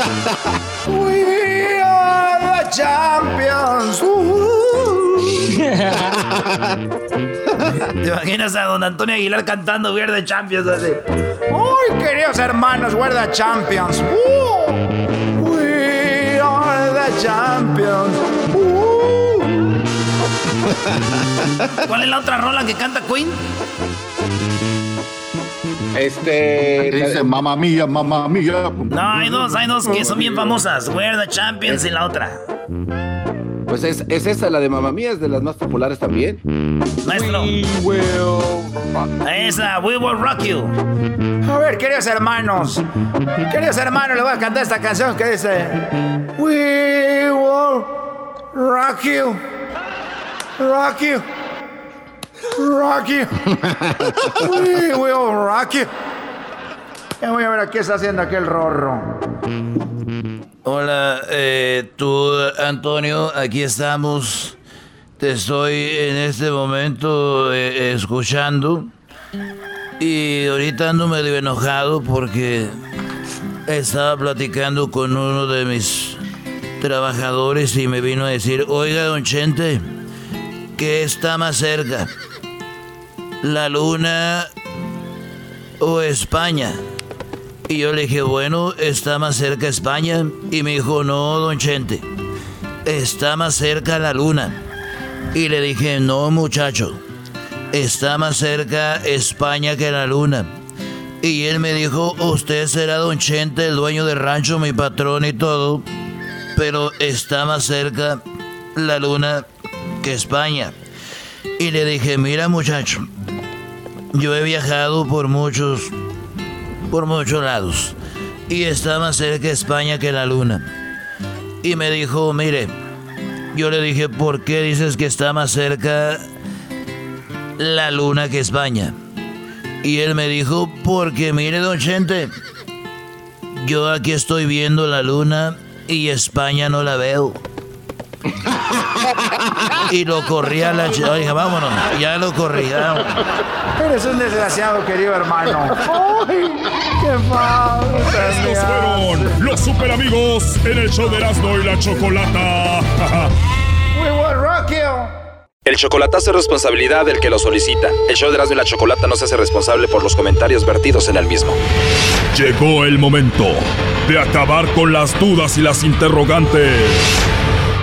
The champions. ¿Te imaginas a don Antonio Aguilar cantando We are the champions así? ¡Ay, queridos hermanos! We are the champions. We are the champions. ¿Cuál es la otra rola que canta Queen? Este. Dice mamá mía, mamá mía. No, hay dos, hay dos que son bien famosas. We're the Champions y la otra. Pues es, es esa, la de mamá mía, es de las más populares también. Maestro. We will Esa, We Will Rock You. A ver, queridos hermanos. Queridos hermanos, les voy a cantar esta canción que dice: We will rock you. Rock you. Rock you. We will rock you. Voy a ver qué está haciendo aquel rorro. Hola, eh, tú, Antonio, aquí estamos. Te estoy en este momento eh, escuchando. Y ahorita ando medio enojado porque estaba platicando con uno de mis trabajadores y me vino a decir, oiga, don Chente, ¿qué está más cerca? ¿La luna o España? Y yo le dije, bueno, está más cerca España. Y me dijo, no, don Chente, está más cerca la luna. Y le dije, no, muchacho, está más cerca España que la luna. Y él me dijo, usted será don Chente, el dueño del rancho, mi patrón y todo, pero está más cerca la luna España. Y le dije, mira muchacho, yo he viajado por muchos por muchos lados y está más cerca España que la luna. Y me dijo, mire, yo le dije, ¿por qué dices que está más cerca la luna que España? Y él me dijo, porque mire, don Chente, yo aquí estoy viendo la luna y España no la veo. Y lo corría la chica. Dije, vámonos. Ya lo corría. Eres un desgraciado, querido hermano. ¡Ay, qué Estos fueron los super amigos en el show de Erasmo y la Chocolata. We will rock you. El chocolatazo es responsabilidad del que lo solicita. El show de Erasmo y la Chocolata no se hace responsable por los comentarios vertidos en el mismo. Llegó el momento de acabar con las dudas y las interrogantes.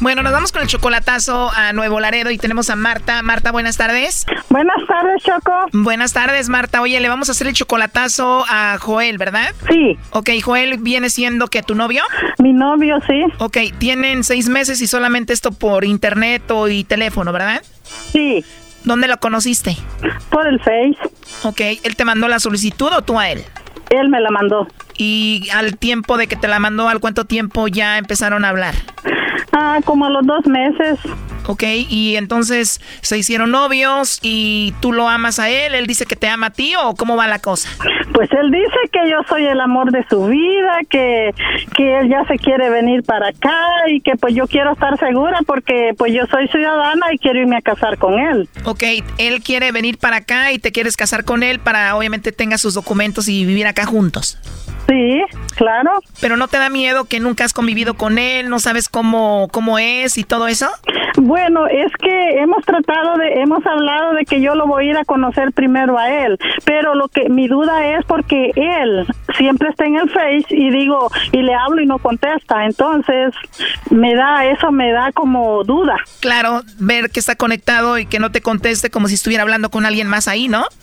Bueno, nos vamos con el chocolatazo a Nuevo Laredo y tenemos a Marta. Marta, buenas tardes. Buenas tardes, Choco. Buenas tardes, Marta. Oye, le vamos a hacer el chocolatazo a Joel, ¿verdad? Sí. Ok, Joel viene siendo que tu novio. Mi novio, sí. Ok, tienen seis meses y solamente esto por internet o y teléfono, ¿verdad? Sí. ¿Dónde lo conociste? Por el Face. Ok, ¿él te mandó la solicitud o tú a él? Él me la mandó. Y al tiempo de que te la mandó, ¿al cuánto tiempo ya empezaron a hablar? Ah, como a los dos meses. Ok, y entonces se hicieron novios y tú lo amas a él, él dice que te ama a ti o cómo va la cosa? Pues él dice que yo soy el amor de su vida, que, que él ya se quiere venir para acá y que pues yo quiero estar segura porque pues yo soy ciudadana y quiero irme a casar con él. Ok, él quiere venir para acá y te quieres casar con él para obviamente tenga sus documentos y vivir acá juntos. Sí, claro. Pero no te da miedo que nunca has convivido con él, no sabes cómo, cómo es y todo eso? Bueno, es que hemos tratado de, hemos hablado de que yo lo voy a ir a conocer primero a él, pero lo que mi duda es porque él siempre está en el Face y digo, y le hablo y no contesta, entonces me da, eso me da como duda. Claro, ver que está conectado y que no te conteste como si estuviera hablando con alguien más ahí, ¿no?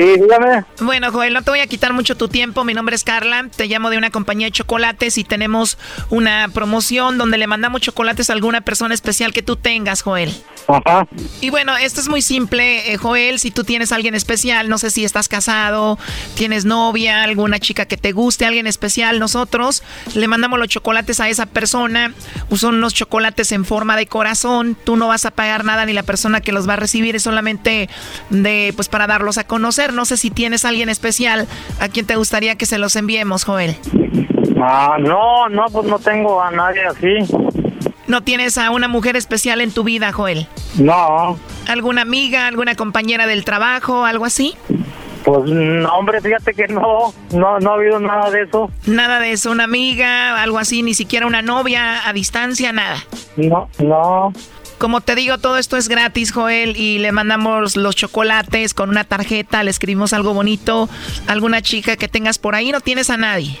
Sí, dígame. Bueno, Joel, no te voy a quitar mucho tu tiempo. Mi nombre es Carla. Te llamo de una compañía de chocolates y tenemos una promoción donde le mandamos chocolates a alguna persona especial que tú tengas, Joel. Ajá. Y bueno, esto es muy simple, eh, Joel. Si tú tienes a alguien especial, no sé si estás casado, tienes novia, alguna chica que te guste, alguien especial, nosotros le mandamos los chocolates a esa persona. Son unos chocolates en forma de corazón. Tú no vas a pagar nada ni la persona que los va a recibir es solamente de, pues, para darlos a conocer. No sé si tienes a alguien especial a quien te gustaría que se los enviemos, Joel. Ah, no, no, pues no tengo a nadie así. ¿No tienes a una mujer especial en tu vida, Joel? No. ¿Alguna amiga, alguna compañera del trabajo, algo así? Pues no, hombre, fíjate que no, no, no ha habido nada de eso. Nada de eso, una amiga, algo así, ni siquiera una novia a distancia, nada. No, no. Como te digo, todo esto es gratis, Joel, y le mandamos los chocolates con una tarjeta, le escribimos algo bonito, alguna chica que tengas por ahí, no tienes a nadie.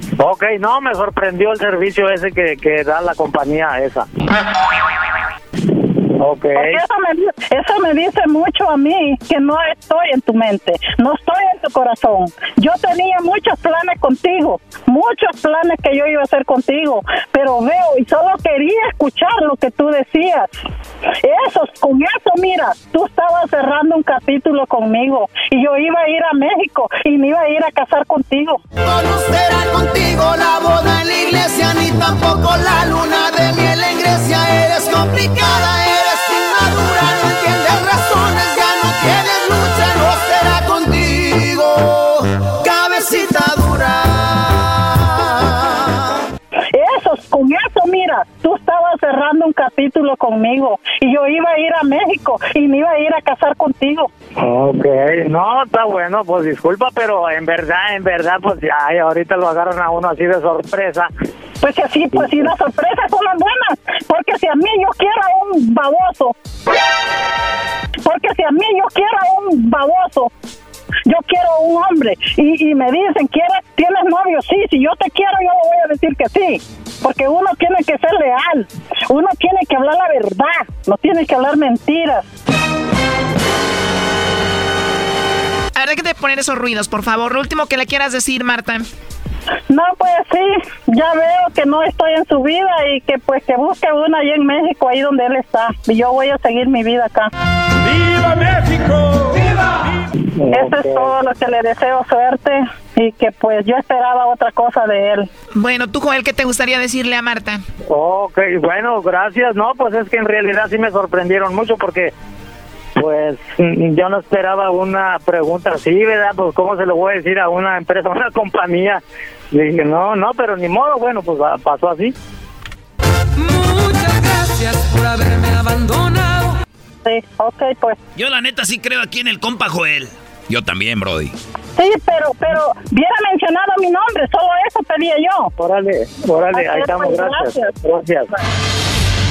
ok, no, me sorprendió el servicio ese que, que da la compañía esa. Ok. Porque eso me, di- eso me dice mucho a mí que no estoy en tu mente, no estoy en tu corazón. Yo tenía muchos planes contigo, muchos planes que yo iba a hacer contigo, pero veo y solo quería escuchar lo que tú decías. Eso, con eso, mira, tú estabas cerrando un capítulo conmigo y yo iba a ir a México y me iba a ir a casar contigo. No será contigo la boda en la iglesia, ni tampoco la luna de miel en Grecia. Eres complicada, eres cabecita mira, tú estabas cerrando un capítulo conmigo y yo iba a ir a México y me iba a ir a casar contigo. Ok, no, está bueno, pues disculpa, pero en verdad, en verdad, pues ya, ahorita lo agarran a uno así de sorpresa. Pues que sí, pues si las sorpresas son las buenas, porque si a mí yo quiero a un baboso, porque si a mí yo quiero a un baboso, yo quiero un hombre y, y me dicen, ¿quieres, ¿tienes novio? Sí, si yo te quiero yo le voy a decir que sí, porque uno tiene que ser leal, uno tiene que hablar la verdad, no tiene que hablar mentiras. Habrá que poner esos ruidos, por favor. Lo último que le quieras decir, Marta. No, pues sí, ya veo que no estoy en su vida y que pues que busque una allá en México, ahí donde él está. Y yo voy a seguir mi vida acá. ¡Viva México! ¡Viva! Eso es todo lo que le deseo suerte y que pues yo esperaba otra cosa de él. Bueno, tú, Joel, ¿qué te gustaría decirle a Marta? Ok, bueno, gracias. No, pues es que en realidad sí me sorprendieron mucho porque, pues, mm, yo no esperaba una pregunta así, ¿verdad? Pues, ¿cómo se lo voy a decir a una empresa, a una compañía? Le dije, no, no, pero ni modo, bueno, pues pasó así. Muchas gracias. Sí, ok, pues. Yo la neta sí creo aquí en el compa Joel. Yo también, Brody. Sí, pero, pero, hubiera mencionado mi nombre, solo eso pedía yo. Órale, órale, ahí estamos, pues, gracias. Gracias.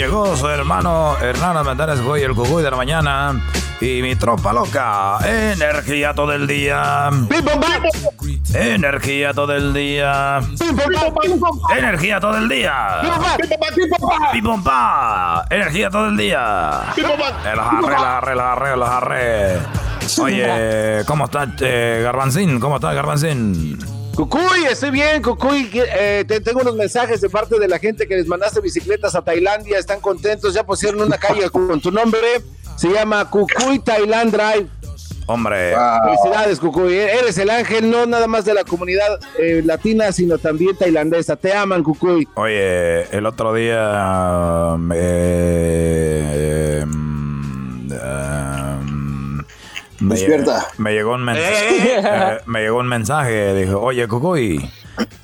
Llegó su hermano Hernán Mendares Goy, el cucuy de la mañana. Y mi tropa loca. Energía todo el día. Energía todo el día. Energía todo el día. Energía todo el día. El jarre, el jarre, el jarre, el jarre. Oye, ¿cómo estás, eh, Garbancín? ¿Cómo estás, Garbancín? Cucuy, estoy bien, Cucuy. Eh, te- tengo unos mensajes de parte de la gente que les mandaste bicicletas a Tailandia. Están contentos, ya pusieron una calle con tu nombre. Se llama Cucuy Thailand Drive. Hombre. Felicidades, Cucuy. Eres el ángel no nada más de la comunidad eh, latina, sino también tailandesa. Te aman, Cucuy. Oye, el otro día eh, um, um, me, Despierta. me llegó un mensaje. eh, me llegó un mensaje. Dijo, oye, Cucuy,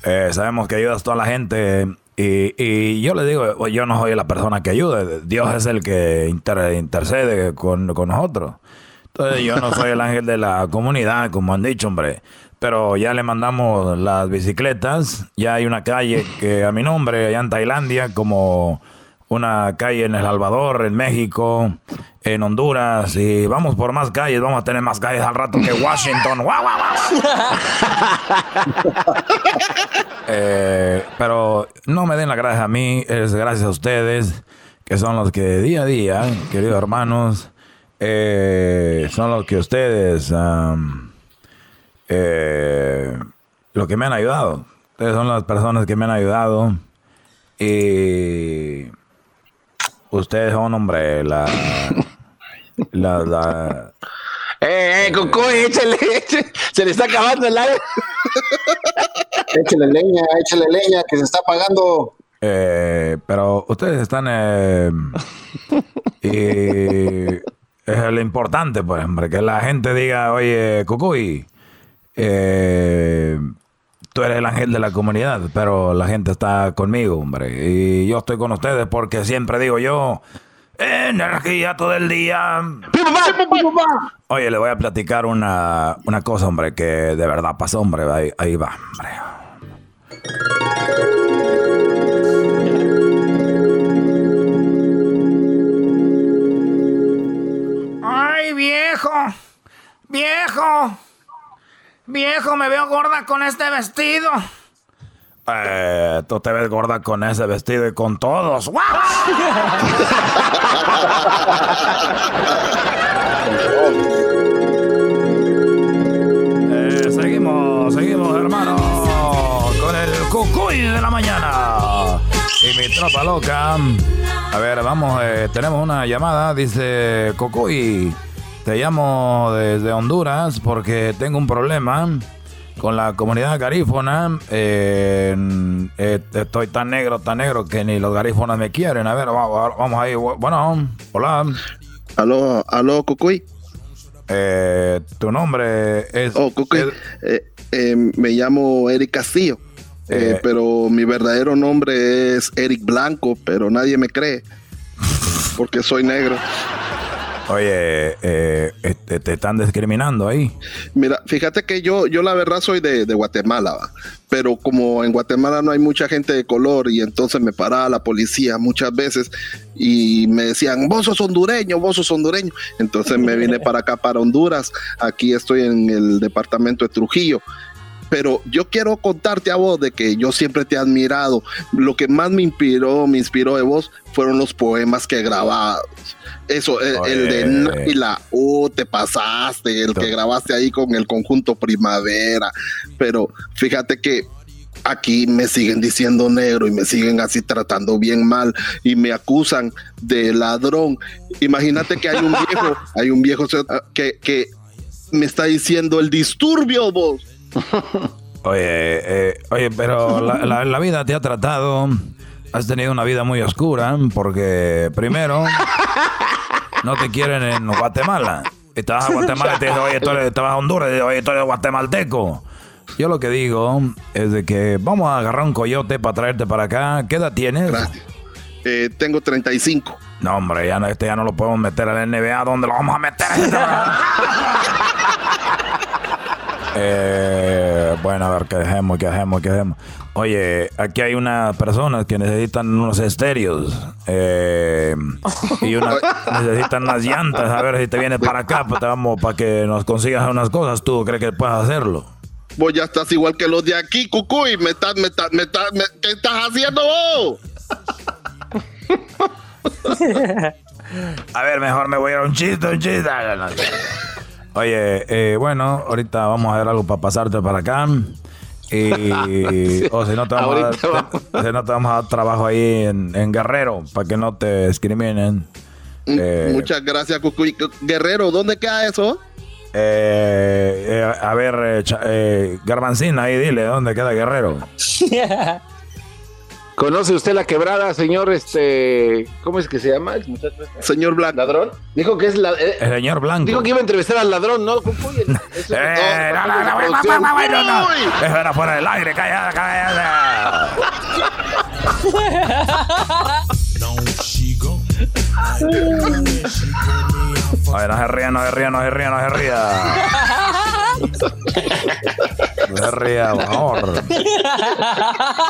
eh, sabemos que ayudas a toda la gente. Y, y yo le digo, yo no soy la persona que ayuda. Dios es el que inter- intercede con, con nosotros. Entonces yo no soy el ángel de la comunidad, como han dicho, hombre. Pero ya le mandamos las bicicletas. Ya hay una calle que a mi nombre, allá en Tailandia, como una calle en El Salvador, en México, en Honduras. Y vamos por más calles. Vamos a tener más calles al rato que Washington. ¡Guau, guau, guau! Eh, pero no me den las gracias a mí, es gracias a ustedes, que son los que día a día, queridos hermanos, eh, son los que ustedes, eh, los que me han ayudado. Ustedes son las personas que me han ayudado. Y ustedes son, hombre, la... La, la, Eh, eh, Cucuy, échale, échale. Se le está acabando el aire. Échale leña, échale leña, que se está pagando. Eh, pero ustedes están... eh, y es lo importante, pues, hombre, que la gente diga, oye, Cucuy, eh, tú eres el ángel de la comunidad, pero la gente está conmigo, hombre. Y yo estoy con ustedes porque siempre digo yo, energía todo el día. Oye, le voy a platicar una, una cosa, hombre, que de verdad pasó, hombre. Ahí, ahí va, hombre. ¡Ay, viejo! ¡Viejo! ¡Viejo, me veo gorda con este vestido! Eh, tú te ves gorda con ese vestido y con todos. ¡Guau! Eh, seguimos, seguimos, hermano, con el cucuy de la mañana. Y mi tropa loca. A ver, vamos, eh, tenemos una llamada. Dice, Cucuy, te llamo desde Honduras porque tengo un problema con la comunidad garífona. eh, eh, estoy tan negro, tan negro que ni los garífonas me quieren. A ver, va- va- vamos ahí. Bueno, hola. Aló, aló, Cucuy. Eh, tu nombre es. Oh, Cucuy. Eh, eh, me llamo Eric Castillo. pero mi verdadero nombre es Eric Blanco, pero nadie me cree. Porque soy negro. Oye, eh, este, te están discriminando ahí. Mira, fíjate que yo, yo la verdad soy de, Guatemala, ¿va? pero como en Guatemala no hay mucha gente de color y entonces me paraba la policía muchas veces y me decían, vos sos hondureño, vos sos hondureño. Entonces me vine para acá, para Honduras. Aquí estoy en el departamento de Trujillo. Pero yo quiero contarte a vos de que yo siempre te he admirado. Lo que más me inspiró, me inspiró de vos, fueron los poemas que grababas. Eso, el, el de. Naila, uh, te pasaste, el que grabaste ahí con el conjunto Primavera. Pero fíjate que aquí me siguen diciendo negro y me siguen así tratando bien mal y me acusan de ladrón. Imagínate que hay un viejo, hay un viejo que, que me está diciendo el disturbio, vos. Oye, eh, oye, pero la, la, vida te ha tratado, has tenido una vida muy oscura, porque primero no te quieren en Guatemala. Y te vas a Guatemala y te dicen, oye, tú eres, te vas a Honduras y dices, oye, tú eres guatemalteco. Yo lo que digo es de que vamos a agarrar un coyote para traerte para acá. ¿Qué edad tienes? Eh, tengo 35. No, hombre, ya no, este ya no lo podemos meter al NBA. ¿Dónde lo vamos a meter? Eh, bueno, a ver, ¿qué dejemos, qué dejemos, qué dejemos? Oye, aquí hay unas personas que necesitan unos estéreos eh, y necesitan unas llantas. A ver si te vienes para acá, pues te vamos para que nos consigas unas cosas. ¿Tú crees que puedes hacerlo? Vos ya estás igual que los de aquí, Cucuy. Me estás, me estás, me estás, ¿Qué estás haciendo vos? a ver, mejor me voy a un chiste, un chiste. Oye, eh, bueno, ahorita vamos a ver algo para pasarte para acá. Y, o si no, te vamos, a dar, si no te vamos a dar trabajo ahí en, Guerrero para que no te discriminen. Mm, eh, muchas gracias, Cucuy. Guerrero, ¿dónde queda eso? Eh, a ver, Garbancina, ahí dile, ¿dónde queda Guerrero? ¿Conoce usted la quebrada, señor? Este, ¿Cómo es que se llama? Señor Blanco. ¿Ladrón? Dijo que es la, eh, el señor Blanco. Dijo que iba a entrevistar al ladrón, ¿no? eh, Eso era fuera del aire, callada, callada. A ver, no se ría, no se ría, no se ría, no se ría.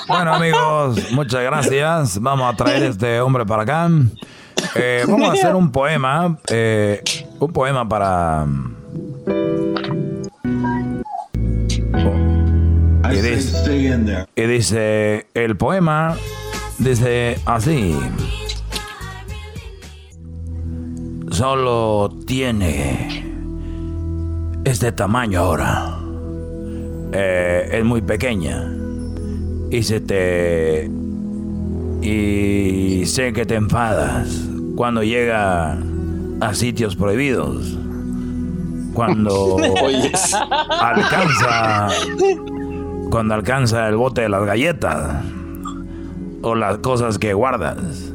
Bueno, amigos, muchas gracias. Vamos a traer este hombre para acá. Eh, vamos a hacer un poema. Eh, un poema para. Y dice, y dice, el poema dice así solo tiene este tamaño ahora. Eh, es muy pequeña. Y se te... Y sé que te enfadas cuando llega a sitios prohibidos. Cuando alcanza... Cuando alcanza el bote de las galletas. O las cosas que guardas.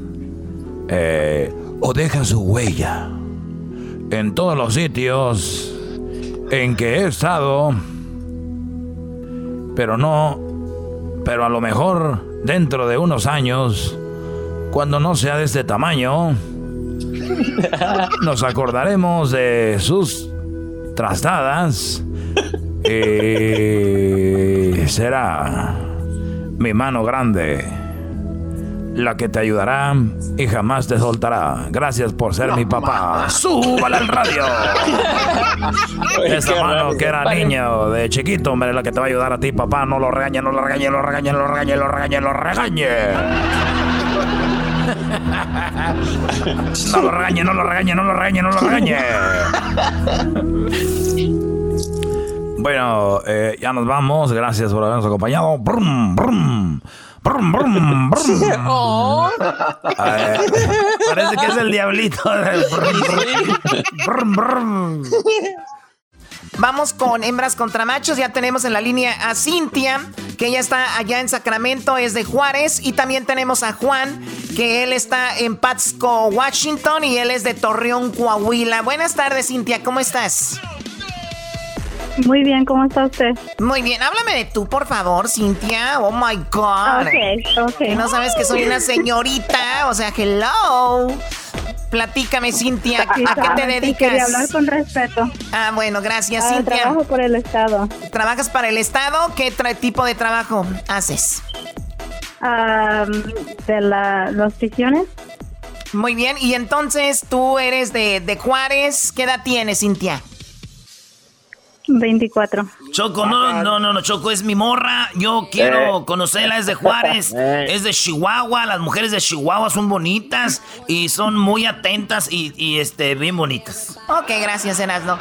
Eh, o deja su huella en todos los sitios en que he estado, pero no, pero a lo mejor dentro de unos años, cuando no sea de este tamaño, nos acordaremos de sus trastadas. Y será mi mano grande la que te ayudará y jamás te soltará. Gracias por ser mi papá. ¡Súbala al radio! Esa mano que era niño de chiquito, hombre, la que te va a ayudar a ti, papá. No lo regañe, no lo regañe, lo regañe, lo regañe, lo regañe, lo regañe. No lo regañe, no lo regañe, no lo regañe, no lo regañe. Bueno, eh, ya nos vamos. Gracias por habernos acompañado. Brum, brum. Brum, brum, brum. Oh. parece que es el diablito. Brum, brum. Vamos con hembras contra machos. Ya tenemos en la línea a Cintia, que ella está allá en Sacramento, es de Juárez. Y también tenemos a Juan, que él está en Patsko, Washington, y él es de Torreón, Coahuila. Buenas tardes, Cintia, ¿cómo estás? Muy bien, ¿cómo está usted? Muy bien, háblame de tú, por favor, Cintia. Oh my God. Ok, ok. no sabes que soy una señorita, o sea, hello. Platícame, Cintia, ¿a qué te dedicas? quería hablar con respeto. Ah, bueno, gracias, ah, Cintia. Trabajo por el Estado. ¿Trabajas para el Estado? ¿Qué tipo de trabajo haces? de la, las prisiones. Muy bien, y entonces tú eres de, de Juárez. ¿Qué edad tienes, Cintia? 24. Choco, no, no, no, no, Choco, es mi morra. Yo quiero eh. conocerla, es de Juárez, eh. es de Chihuahua. Las mujeres de Chihuahua son bonitas y son muy atentas y, este, bien bonitas. Ok, gracias, Erasno.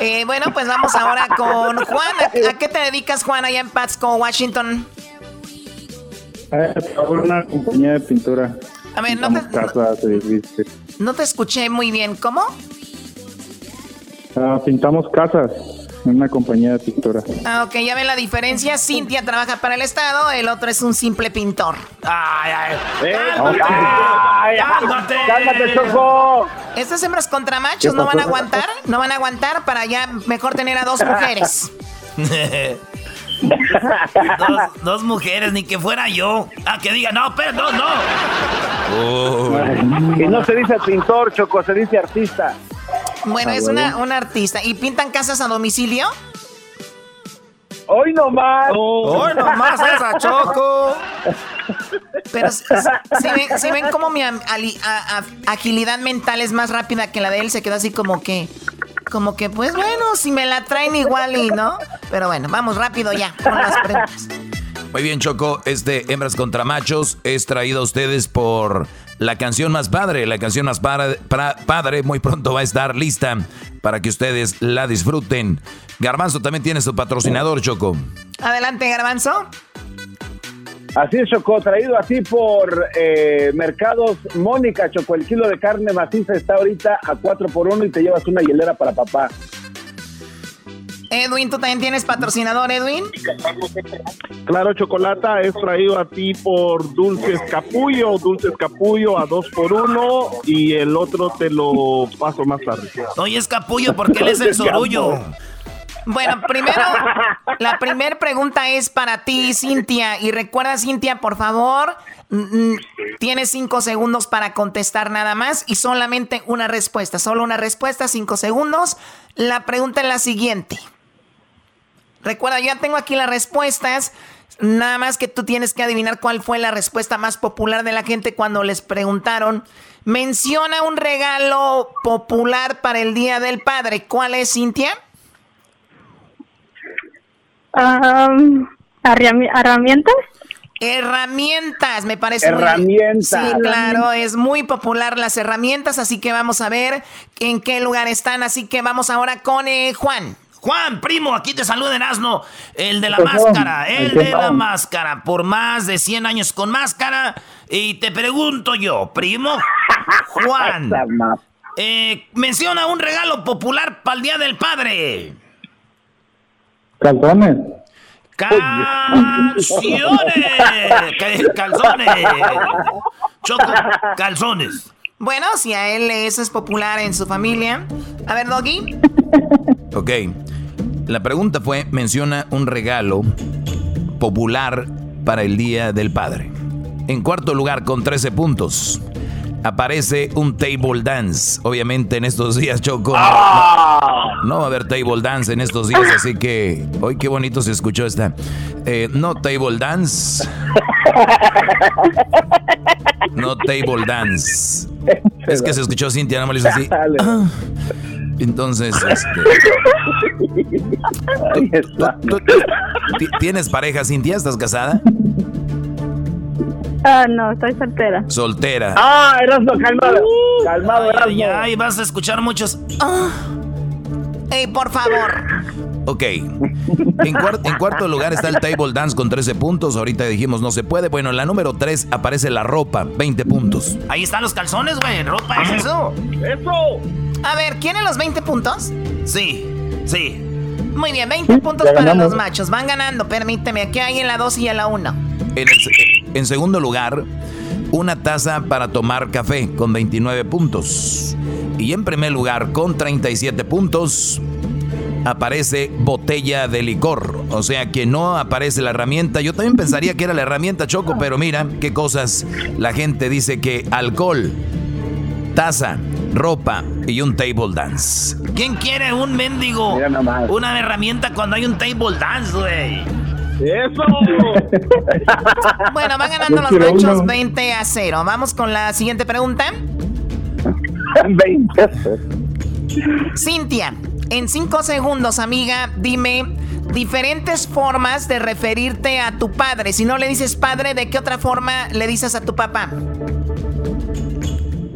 Eh, bueno, pues vamos ahora con Juan. ¿A, qué te dedicas, Juan, allá en Patsko, Washington? Eh, una compañía de pintura. A ver, no te, Casas, no te escuché muy bien. ¿Cómo? Ah, pintamos casas una compañía de pintura. Ah, ok, ya ven la diferencia. Cintia trabaja para el Estado, el otro es un simple pintor. Ay, ay. ¡Ay, cálmate! ¡Cálmate, Choco! Estas hembras contra machos no van a aguantar, no van a aguantar para ya mejor tener a dos mujeres. dos, dos mujeres, ni que fuera yo. Ah, que diga, no, pero no, no. Y no se dice pintor, Choco, se dice artista. Bueno, Ah, es bueno. una, una artista. ¿Y pintan casas a domicilio? Hoy nomás. Hoy nomás esa Choco. Pero si, si ven, si ven cómo mi a- a- agilidad mental es más rápida que la de él, se quedó así como que, como que, pues bueno, si me la traen igual y no. Pero bueno, vamos rápido ya con las preguntas. Muy bien, Choco. Este Hembras contra Machos es traído a ustedes por la canción más padre. La canción más para- padre muy pronto va a estar lista para que ustedes la disfruten. Garbanzo también tiene su patrocinador, Choco. Adelante, Garbanzo. Así es, Choco, traído así por eh, Mercados Mónica, Choco. El kilo de carne maciza está ahorita a 4 por 1 y te llevas una hielera para papá. Edwin, ¿tú también tienes patrocinador, Edwin? Claro, Chocolata es traído a ti por Dulces Capullo, Dulces Capullo a dos por uno y el otro te lo paso más tarde. Oye, es capullo porque él es el sorullo. Bueno, primero, la primera pregunta es para ti, Cintia. Y recuerda, Cintia, por favor, mm, tienes cinco segundos para contestar nada más y solamente una respuesta. Solo una respuesta, cinco segundos. La pregunta es la siguiente. Recuerda, yo ya tengo aquí las respuestas. Nada más que tú tienes que adivinar cuál fue la respuesta más popular de la gente cuando les preguntaron. Menciona un regalo popular para el Día del Padre. ¿Cuál es, Cintia? Arrami- ¿Herramientas? Herramientas, me parece. muy- Herramientas. Sí, claro, es muy popular las herramientas, así que vamos a ver en qué lugar están. Así que vamos ahora con eh, Juan. Juan, primo, aquí te saluda Erasno, el de la Pues, máscara, el ¿qué de la máscara, por más de 100 años con máscara. Y te pregunto yo, primo, Juan, eh, menciona un regalo popular para el Día del Padre. Calzones. ¡Canciones! Ca- ¡Calzones! Choco, calzones. Bueno, si a él eso es popular en su familia. A ver, Doggy. Ok. La pregunta fue, menciona un regalo popular para el Día del Padre. En cuarto lugar, con 13 puntos, aparece un table dance. Obviamente en estos días, Choco, no, no- no va a haber table dance en estos días, así que hoy qué bonito se escuchó esta. Eh, no table dance. No table dance. Es que se escuchó Cintia, no me lo hizo así. Entonces, este, ¿tú- tú- tú- ti- ¿tienes pareja, Cintia? ¿Estás casada? Ah, no, estoy soltera. Soltera. Ah, Erasmo, calmado. Calmado, Ay, Erasmo. ay, vas a escuchar muchos. Ey, por favor. Ok. En, en cuarto lugar está el table dance con 13 puntos. Ahorita dijimos no se puede. Bueno, en la número 3 aparece la ropa, 20 puntos. Ahí están los calzones, güey. Ropa es eso. ¡Eso! A ver, ¿quieren los 20 puntos? Sí, sí. Muy bien, 20 puntos para ganamos. los machos. Van ganando, permíteme. Aquí hay en la 2 y en la 1. En, en segundo lugar, una taza para tomar café con 29 puntos. Y en primer lugar, con 37 puntos, aparece botella de licor. O sea que no aparece la herramienta. Yo también pensaría que era la herramienta Choco, pero mira qué cosas. La gente dice que alcohol, taza, ropa y un table dance. ¿Quién quiere un mendigo? Una herramienta cuando hay un table dance, güey. ¡Eso! Bueno, van ganando los machos uno. 20 a 0. Vamos con la siguiente pregunta. 20. Cintia, en 5 segundos, amiga, dime diferentes formas de referirte a tu padre. Si no le dices padre, ¿de qué otra forma le dices a tu papá?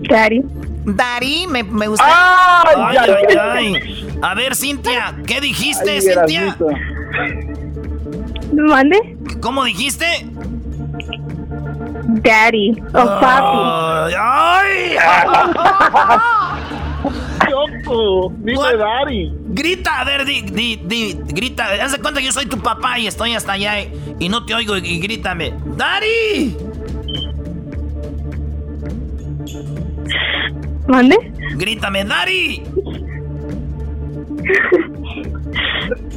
Dari. Dari, me, me gusta. Ay, ay, ay. A ver, Cintia, ¿qué dijiste, Ay, Cintia? ¿Mande? ¿Cómo dijiste? Daddy o papi. ¡Ay! Choco, dime Dari. Grita, a ver, di, di, di, grita. Haz de cuenta que yo soy tu papá y estoy hasta allá y, y no te oigo y, y grítame. ¡Dari! ¿Mande? Grítame, ¡Dari!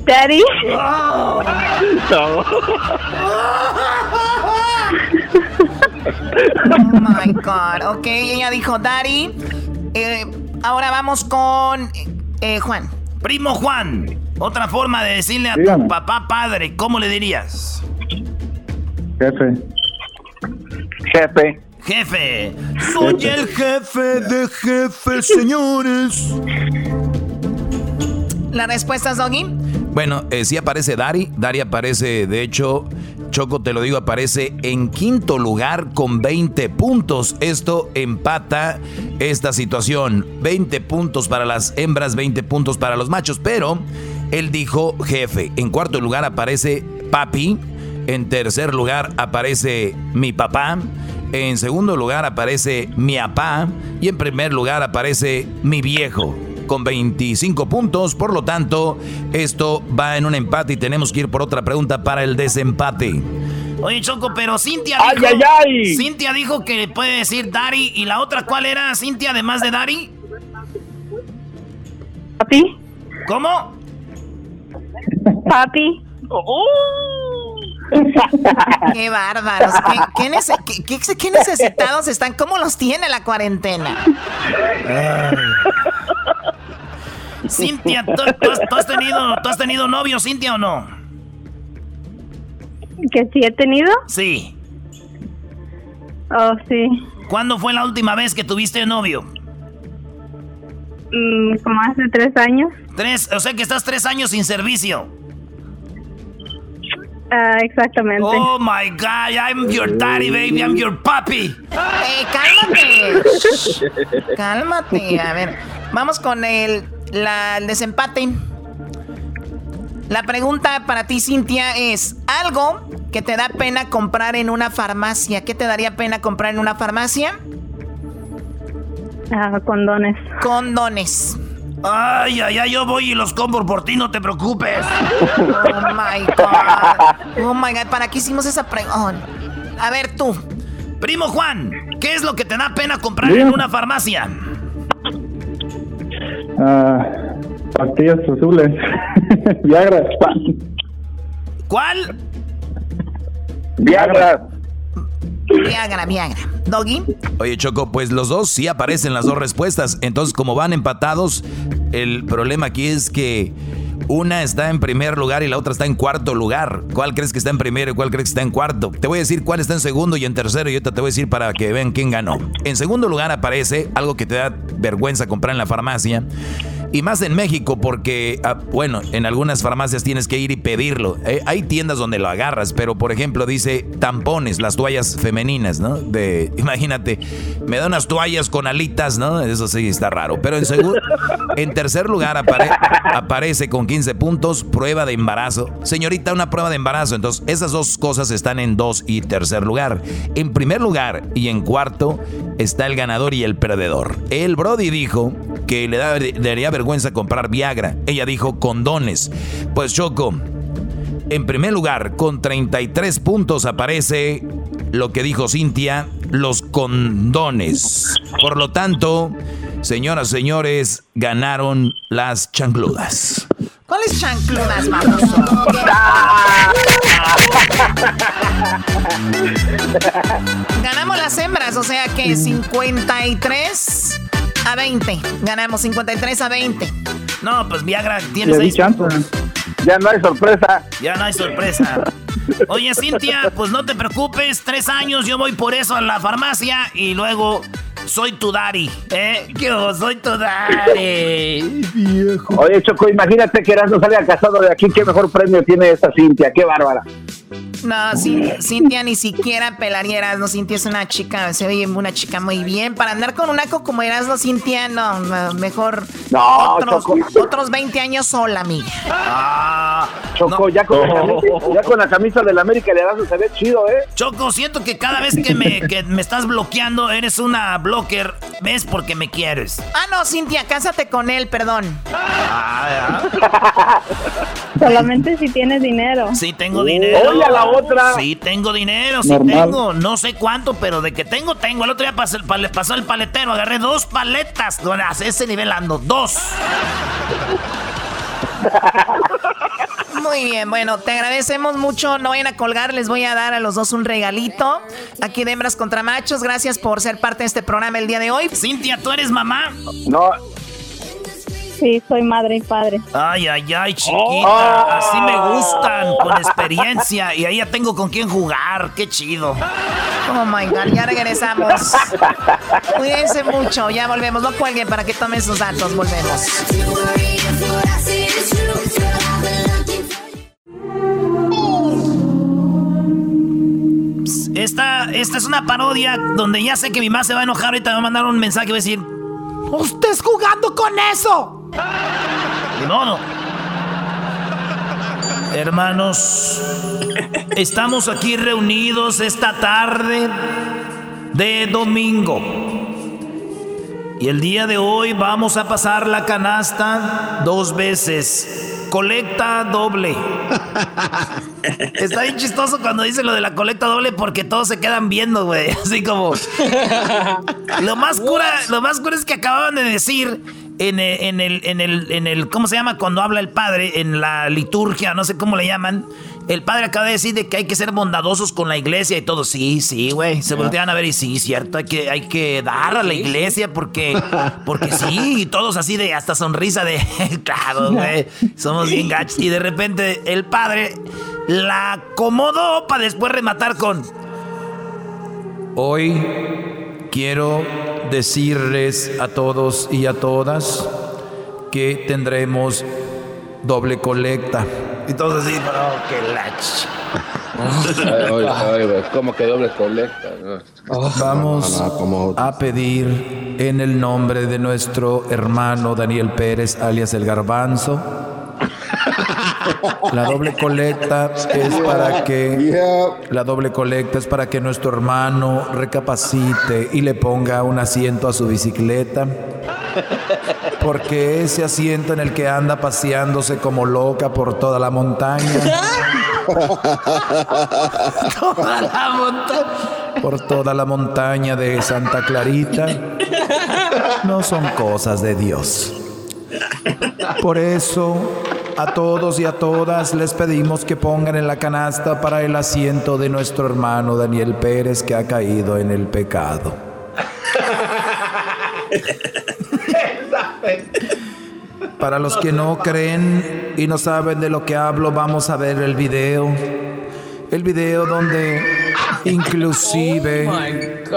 Daddy. Oh my God. Ok, ella dijo Daddy. Eh, ahora vamos con eh, Juan. Primo Juan, otra forma de decirle a Dígame. tu papá padre, ¿cómo le dirías? Jefe. Jefe. Jefe. Soy el jefe de jefes, señores. ¿La respuesta es Doggy? Bueno, eh, sí aparece Dari. Dari aparece, de hecho, Choco, te lo digo, aparece en quinto lugar con 20 puntos. Esto empata esta situación. 20 puntos para las hembras, 20 puntos para los machos. Pero él dijo jefe. En cuarto lugar aparece papi. En tercer lugar aparece mi papá. En segundo lugar aparece mi papá. Y en primer lugar aparece mi viejo con 25 puntos. Por lo tanto, esto va en un empate y tenemos que ir por otra pregunta para el desempate. Oye, Choco, pero Cintia ¡Ay, dijo... ay, ay! Cintia dijo que puede decir Dari. ¿Y la otra cuál era, Cintia, además de Dari? Papi. ¿Cómo? Papi. Qué bárbaros. ¿Qué, qué nece- qué- qué- qué necesitados están? ¿Cómo los tiene la cuarentena? Cintia, ¿tú, tú has, tú has tenido, ¿tú has tenido novio, Cintia, o no? ¿Que sí he tenido? Sí. Oh, sí. ¿Cuándo fue la última vez que tuviste novio? Mm, como hace tres años. Tres, o sea que estás tres años sin servicio. Ah, exactamente. Oh my God, I'm your daddy, baby, I'm your papi. Eh, cálmate. Cálmate. A ver, vamos con el, la- el desempate. La pregunta para ti, Cintia, es algo que te da pena comprar en una farmacia. ¿Qué te daría pena comprar en una farmacia? Ah, condones. Condones. Ay, ay, ay, yo voy y los compro por ti, no te preocupes. Oh my God. Oh my God, ¿para qué hicimos esa pregunta? A ver, tú. Primo Juan, ¿qué es lo que te da pena comprar en una farmacia? Ah, pastillas azules. Viagra. ¿Cuál? Viagra. Viagra, Viagra. Doggy. Oye, Choco, pues los dos sí aparecen las dos respuestas. Entonces, como van empatados, el problema aquí es que una está en primer lugar y la otra está en cuarto lugar. ¿Cuál crees que está en primero y cuál crees que está en cuarto? Te voy a decir cuál está en segundo y en tercero y ahorita te voy a decir para que vean quién ganó. En segundo lugar aparece algo que te da vergüenza comprar en la farmacia. Y más en México porque, ah, bueno, en algunas farmacias tienes que ir y pedirlo. Eh, hay tiendas donde lo agarras, pero por ejemplo dice tampones, las toallas femeninas, ¿no? De, imagínate, me da unas toallas con alitas, ¿no? Eso sí está raro. Pero en, segu- en tercer lugar apare- aparece con 15 puntos prueba de embarazo. Señorita, una prueba de embarazo. Entonces, esas dos cosas están en dos y tercer lugar. En primer lugar y en cuarto está el ganador y el perdedor. El Brody dijo que le, le daría vergüenza comprar Viagra. Ella dijo condones. Pues Choco, en primer lugar, con 33 puntos aparece lo que dijo Cintia, los condones. Por lo tanto, señoras, señores, ganaron las chancludas. ¿Cuáles chancludas, baboso? Ganamos las hembras, o sea que 53 a 20. Ganamos 53 a 20. No, pues Viagra tiene Le di seis chance. puntos. Ya no hay sorpresa. Ya no hay sorpresa. Oye, Cintia, pues no te preocupes. Tres años yo voy por eso a la farmacia y luego soy tu daddy. ¿Eh? Yo soy tu daddy. Viejo. Oye, Choco, imagínate que Erasmo salga casado de aquí. ¿Qué mejor premio tiene esta Cintia? ¡Qué bárbara! No, Cin- Cintia ni siquiera pelarías, no, Cintia es una chica, se ve una chica muy bien. Para andar con un naco como eras, no, Cintia, no, no, mejor No, otros, Choco. otros 20 años sola, amiga. Choco, ya, con la camisa, ya con la camisa del América le das se ve chido, ¿eh? Choco, siento que cada vez que me, que me estás bloqueando, eres una blocker. ¿Ves? Porque me quieres. Ah, no, Cintia, cásate con él, perdón. Solamente si tienes dinero. Sí tengo dinero. Oye, a la otra. Sí tengo dinero, sí Normal. tengo. No sé cuánto, pero de que tengo, tengo. El otro día pasó el, pasó el paletero, agarré dos paletas. Bueno, a ese nivel ando, dos. Muy bien, bueno, te agradecemos mucho. No vayan a colgar, les voy a dar a los dos un regalito. Aquí de hembras contra machos. Gracias por ser parte de este programa el día de hoy. Cintia, ¿tú eres mamá? No. Sí, soy madre y padre. Ay, ay, ay, chiquita. Oh. Así me gustan, con experiencia. Y ahí ya tengo con quién jugar. Qué chido. Oh my God, ya regresamos. Cuídense mucho, ya volvemos. No cuelguen para que tomen sus datos. Volvemos. Esta, esta es una parodia donde ya sé que mi mamá se va a enojar. Ahorita me va a mandar un mensaje y va a decir: ¡Usted jugando con eso! Ni modo. Hermanos, estamos aquí reunidos esta tarde de domingo. Y el día de hoy vamos a pasar la canasta dos veces. Colecta doble. Está bien chistoso cuando dice lo de la colecta doble porque todos se quedan viendo, güey. Así como. Lo más cura, lo más cura es que acababan de decir en el, en el, en el, en el, ¿cómo se llama? Cuando habla el padre en la liturgia, no sé cómo le llaman. El padre acaba de decir de que hay que ser bondadosos con la iglesia y todo. Sí, sí, güey. Se voltean a ver y sí, cierto. Hay que, hay que dar a la iglesia porque, porque sí. Y todos así de hasta sonrisa de, claro, güey. Somos bien gachos. Y de repente el padre la acomodó para después rematar con, Hoy quiero decirles a todos y a todas que tendremos doble colecta. Y todos así, oh, que la ch- Ay, ay, güey, ¿Cómo que doble colecta? no? Vamos No, no, como- a pedir en el nombre de nuestro hermano Daniel Pérez, alias el Garbanzo. La doble colecta es para que la doble colecta es para que nuestro hermano recapacite y le ponga un asiento a su bicicleta. Porque ese asiento en el que anda paseándose como loca por toda la montaña. Toda la montaña. por toda la montaña de Santa Clarita no son cosas de Dios. Por eso, a todos y a todas les pedimos que pongan en la canasta para el asiento de nuestro hermano Daniel Pérez que ha caído en el pecado. Para los que no creen y no saben de lo que hablo, vamos a ver el video. El video donde inclusive,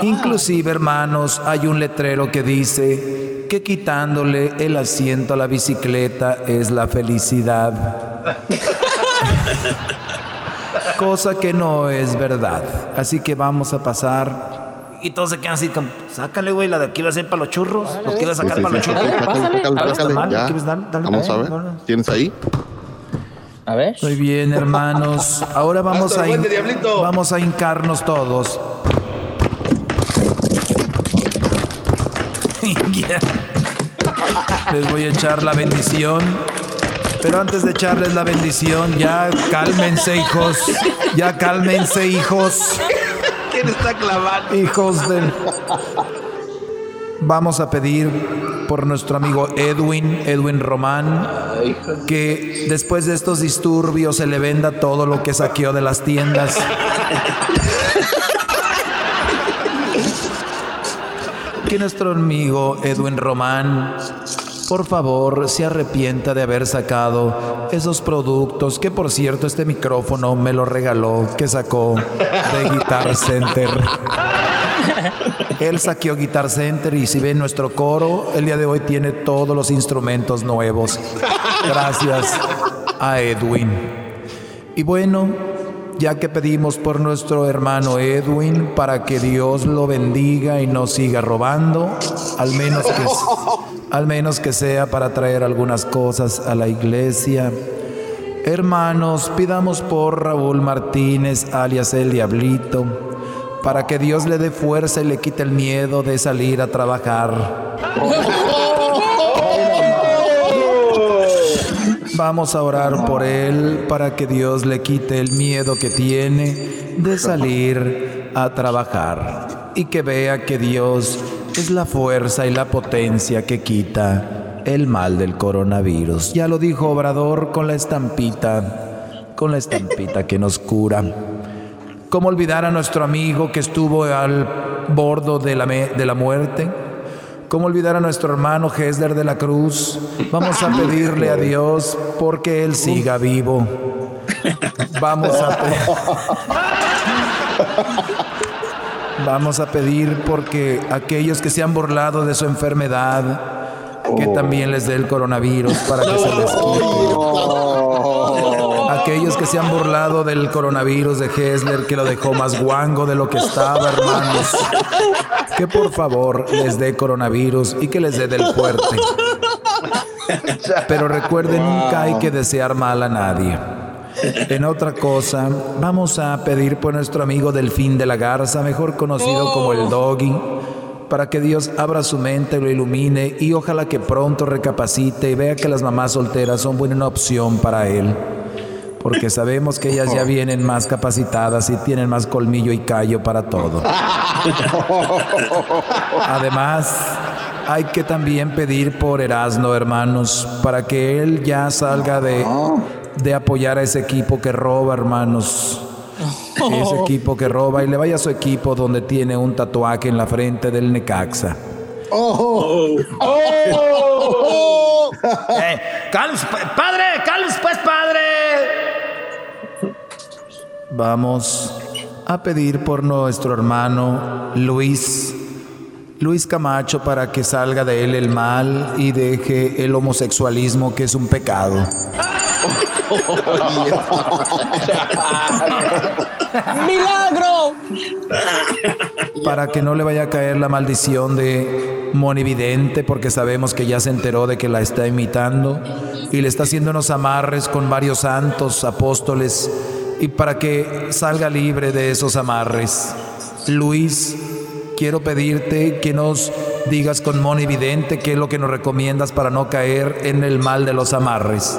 inclusive hermanos, hay un letrero que dice que quitándole el asiento a la bicicleta es la felicidad. Cosa que no es verdad. Así que vamos a pasar. Y todos se quedan así como, sácale, güey, la de aquí va a ser para los churros. Lo que iba a sacar Sí, sí, para los sí, churros. Vamos a ver. ¿Tienes ahí? A ver. Muy bien, hermanos. Ahora vamos a, vamos a hincarnos todos. Les voy a echar la bendición. Pero antes de echarles la bendición, ya cálmense, hijos. Ya cálmense, hijos. ¿Quién está clavando? Hijos del. Vamos a pedir por nuestro amigo Edwin, Edwin Román, que después de estos disturbios se le venda todo lo que saqueó de las tiendas. Que nuestro amigo Edwin Román, por favor, se arrepienta de haber sacado esos productos, que por cierto este micrófono me lo regaló, que sacó de Guitar Center. Él saqueó Guitar Center y si ven nuestro coro, el día de hoy tiene todos los instrumentos nuevos. Gracias a Edwin. Y bueno, ya que pedimos por nuestro hermano Edwin para que Dios lo bendiga y no siga robando, al menos que, al menos que sea para traer algunas cosas a la iglesia. Hermanos, pidamos por Raúl Martínez, alias el Diablito, para que Dios le dé fuerza y le quite el miedo de salir a trabajar. Vamos a orar por él para que Dios le quite el miedo que tiene de salir a trabajar y que vea que Dios es la fuerza y la potencia que quita el mal del coronavirus. Ya lo dijo Obrador con la estampita, con la estampita que nos cura. ¿Cómo olvidar a nuestro amigo que estuvo al bordo de la, de la muerte? ¿Cómo olvidar a nuestro hermano Hesler de la Cruz? Vamos a pedirle a Dios porque Él siga vivo. Vamos a Vamos a pedir porque aquellos que se han burlado de su enfermedad, que también les dé el coronavirus para que se les Aquellos que se han burlado del coronavirus de Hessler, que lo dejó más guango de lo que estaba, hermanos. Que por favor les dé coronavirus y que les dé del fuerte. Pero recuerden, nunca hay que desear mal a nadie. En otra cosa, vamos a pedir por nuestro amigo Delfín de la Garza, mejor conocido como el Doggy, para que Dios abra su mente, lo ilumine y ojalá que pronto recapacite y vea que las mamás solteras son buena opción para él porque sabemos que ellas ya vienen más capacitadas y tienen más colmillo y callo para todo. Además, hay que también pedir por Erasno, hermanos, para que él ya salga de, de apoyar a ese equipo que roba, hermanos. Ese equipo que roba y le vaya a su equipo donde tiene un tatuaje en la frente del Necaxa. Oh. Oh. Eh, padre, calms, Vamos a pedir por nuestro hermano Luis, Luis Camacho, para que salga de él el mal y deje el homosexualismo, que es un pecado. ¡Milagro! Para que no le vaya a caer la maldición de Monividente, porque sabemos que ya se enteró de que la está imitando y le está haciendo unos amarres con varios santos, apóstoles y para que salga libre de esos amarres. Luis, quiero pedirte que nos digas con Moni Vidente qué es lo que nos recomiendas para no caer en el mal de los amarres.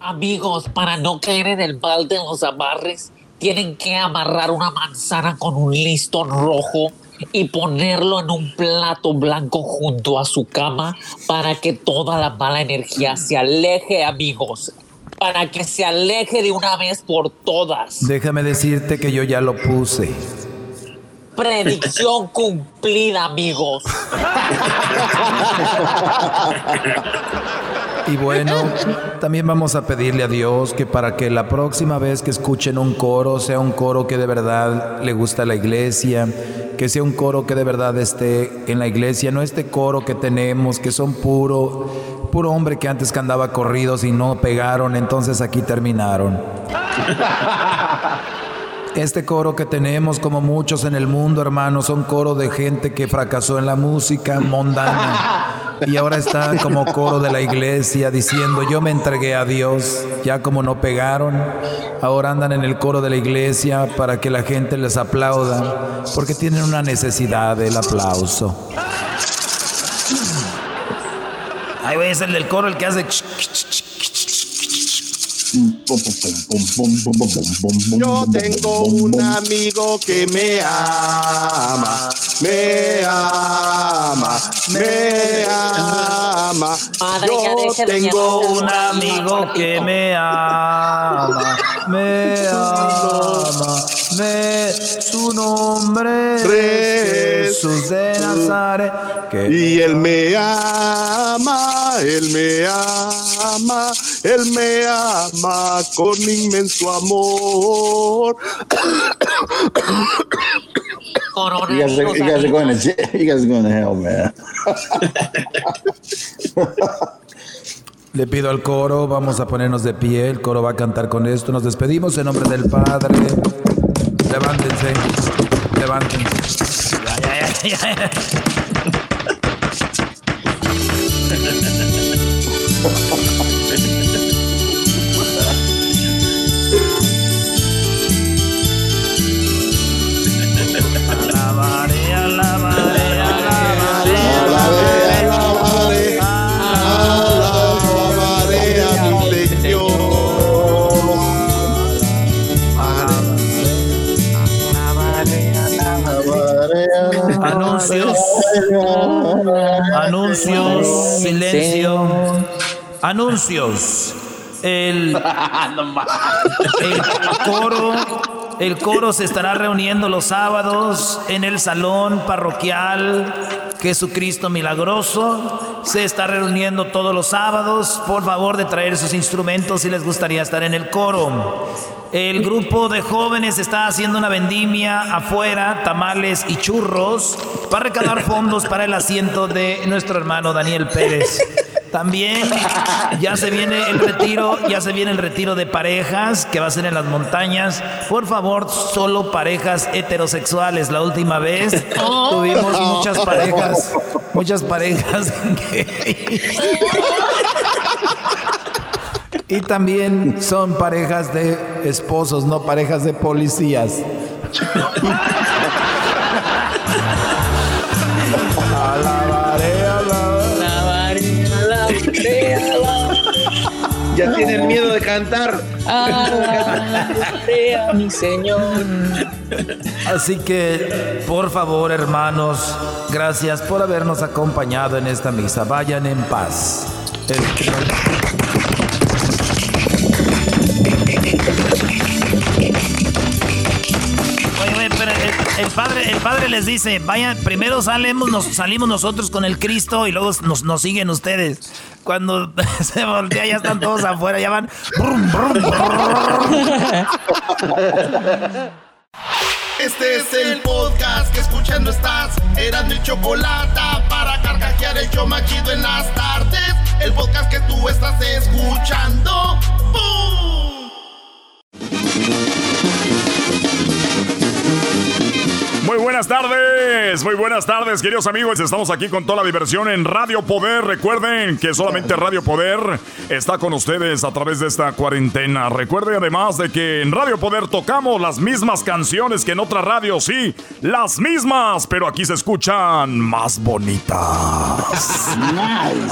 Amigos, para no caer en el mal de los amarres, tienen que amarrar una manzana con un listón rojo y ponerlo en un plato blanco junto a su cama para que toda la mala energía se aleje, amigos para que se aleje de una vez por todas. Déjame decirte que yo ya lo puse. Predicción cumplida, amigos. Y bueno, también vamos a pedirle a Dios que para que la próxima vez que escuchen un coro sea un coro que de verdad le gusta a la iglesia, que sea un coro que de verdad esté en la iglesia, no este coro que tenemos que son puro puro hombre que antes que andaba corridos y no pegaron, entonces aquí terminaron. Este coro que tenemos, como muchos en el mundo, hermanos, son coro de gente que fracasó en la música mondana y ahora están como coro de la iglesia diciendo, yo me entregué a Dios, ya como no pegaron, ahora andan en el coro de la iglesia para que la gente les aplauda, porque tienen una necesidad del aplauso. Ahí ser el del coro el que hace. Yo tengo un amigo que me ama, me ama, me ama. Yo tengo un amigo que me ama, me ama, me su nombre Jesús de Nazaret. Y él me ama, él me ama, él me ama con inmenso amor. You guys, are, you guys are going to you guys are going to hell, man. Le pido al coro, vamos a ponernos de pie, el coro va a cantar con esto. Nos despedimos en nombre del Padre. Levántense, levántense. Anuncios. Anuncios. Silencio. Anuncios. El, el coro. El coro se estará reuniendo los sábados en el salón parroquial Jesucristo Milagroso. Se está reuniendo todos los sábados. Por favor de traer sus instrumentos si les gustaría estar en el coro. El grupo de jóvenes está haciendo una vendimia afuera, tamales y churros, para recaudar fondos para el asiento de nuestro hermano Daniel Pérez. También ya se viene el retiro, ya se viene el retiro de parejas que va a ser en las montañas. Por favor, solo parejas heterosexuales. La última vez tuvimos muchas parejas, muchas parejas Y también son parejas de esposos, no parejas de policías. Alabaré, alabaré, alabaré, alabaré. Ya tienen miedo de cantar. Alabaré a mi Señor. Así que, por favor, hermanos, gracias por habernos acompañado en esta misa. Vayan en paz. El, padre, les dice, vayan, primero salimos, nos, salimos nosotros con el Cristo y luego nos, siguen ustedes. Cuando se voltea ya están todos afuera, ya van. Este es el podcast que escuchando estás. Eran mi chocolate para carcajear el yo en las tardes. El podcast que tú estás escuchando. ¡Bum! Buenas tardes, muy buenas tardes, queridos amigos. Estamos aquí con toda la diversión en Radio Poder. Recuerden que solamente Radio Poder está con ustedes a través de esta cuarentena. Recuerden además de que en Radio Poder tocamos las mismas canciones que en otras radios, sí, las mismas, pero aquí se escuchan más bonitas.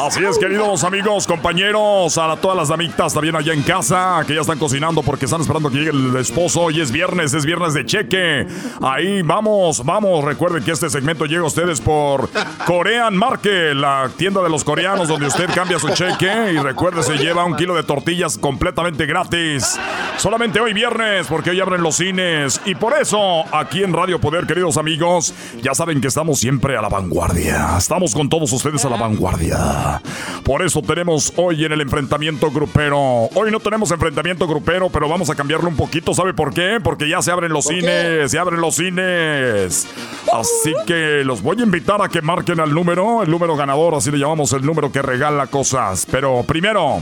Así es, queridos amigos, compañeros, a todas las damitas también allá en casa que ya están cocinando porque están esperando que llegue el esposo. Hoy es viernes, es viernes de cheque. Ahí vamos, vamos. Recuerden que este segmento llega a ustedes por Korean Market, la tienda de los coreanos donde usted cambia su cheque. Y recuerde, se lleva un kilo de tortillas completamente gratis. Solamente hoy viernes, porque hoy abren los cines. Y por eso, aquí en Radio Poder, queridos amigos, ya saben que estamos siempre a la vanguardia. Estamos con todos ustedes a la vanguardia. Por eso tenemos hoy en el enfrentamiento grupero. Hoy no tenemos enfrentamiento grupero, pero vamos a cambiarlo un poquito. ¿Sabe por qué? Porque ya se abren los cines, se abren los cines. Así que los voy a invitar a que marquen al número, el número ganador, así le llamamos el número que regala cosas. Pero primero,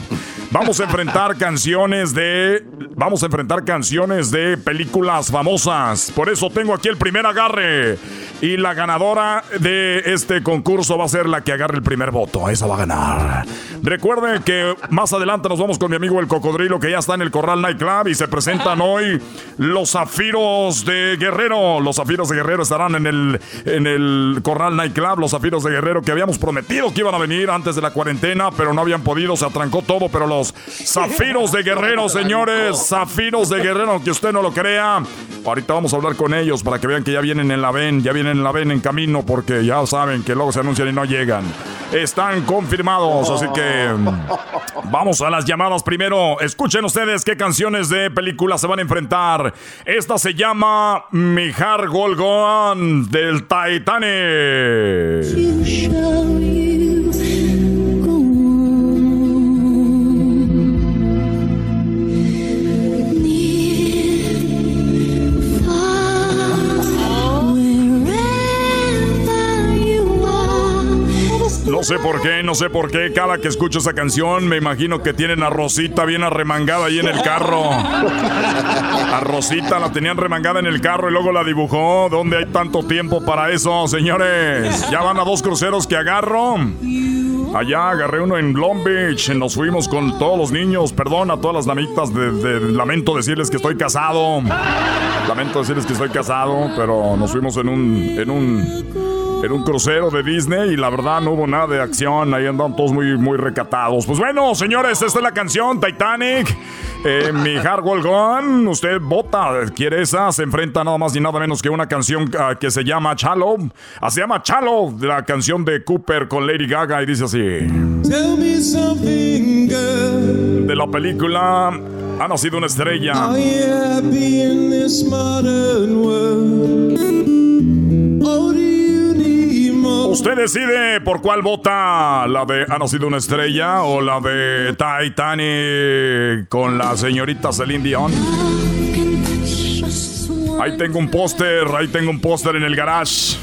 vamos a enfrentar canciones de. Vamos a enfrentar canciones de películas famosas. Por eso tengo aquí el primer agarre. Y la ganadora de este concurso va a ser la que agarre el primer voto. Esa va a ganar. Recuerden que más adelante nos vamos con mi amigo el cocodrilo que ya está en el Corral Nightclub y se presentan hoy los zafiros de Guerrero. Los zafiros de Guerrero estarán en el, en el Corral Nightclub. Los zafiros de Guerrero que habíamos prometido que iban a venir antes de la cuarentena, pero no habían podido. Se atrancó todo. Pero los zafiros de Guerrero, señores. Zafiros de Guerrero, aunque usted no lo crea. Ahorita vamos a hablar con ellos para que vean que ya vienen en la ven, ya vienen en la ven en camino porque ya saben que luego se anuncian y no llegan. Están confirmados, así que mm, vamos a las llamadas primero. Escuchen ustedes qué canciones de película se van a enfrentar. Esta se llama Mijar Del Titanic. Sé por qué, no sé por qué. Cada que escucho esa canción me imagino que tienen a Rosita bien arremangada ahí en el carro. A Rosita la tenían remangada en el carro y luego la dibujó. ¿Dónde hay tanto tiempo para eso, señores? Ya van a dos cruceros que agarro. Allá agarré uno en Long Beach. Nos fuimos con todos los niños. Perdón a todas las damitas. De, lamento decirles que estoy casado. Lamento decirles que estoy casado. Pero nos fuimos en un. En un en un crucero de Disney y la verdad no hubo nada de acción. Ahí andaban todos muy, muy recatados. Pues bueno, señores, esta es la canción Titanic. Eh, mi Hardwell Gone, usted vota, quiere esa, se enfrenta nada más ni nada menos que una canción ah, que se llama Chalo. Ah, se llama Chalo, la canción de Cooper con Lady Gaga y dice así. De la película Ha nacido una estrella. Usted decide por cuál vota, la de Ha nacido una estrella o la de Titanic con la señorita Celine Dion. Ahí tengo un póster, ahí tengo un póster en el garage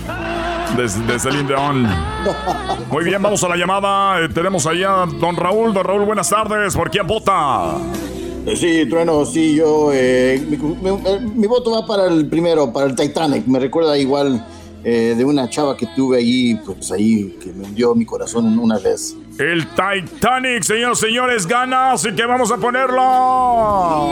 de, Celine Dion. Muy bien, vamos a la llamada. Eh, tenemos allá a don Raúl. Don Raúl, buenas tardes. ¿Por quién vota? Eh, sí, Trueno, sí, yo. Eh, mi, voto va para el primero, para el Titanic. Me recuerda igual eh, de una chava que tuve ahí, pues ahí, que me hundió mi corazón una vez. El Titanic, señores, señores, gana, así que vamos a ponerlo.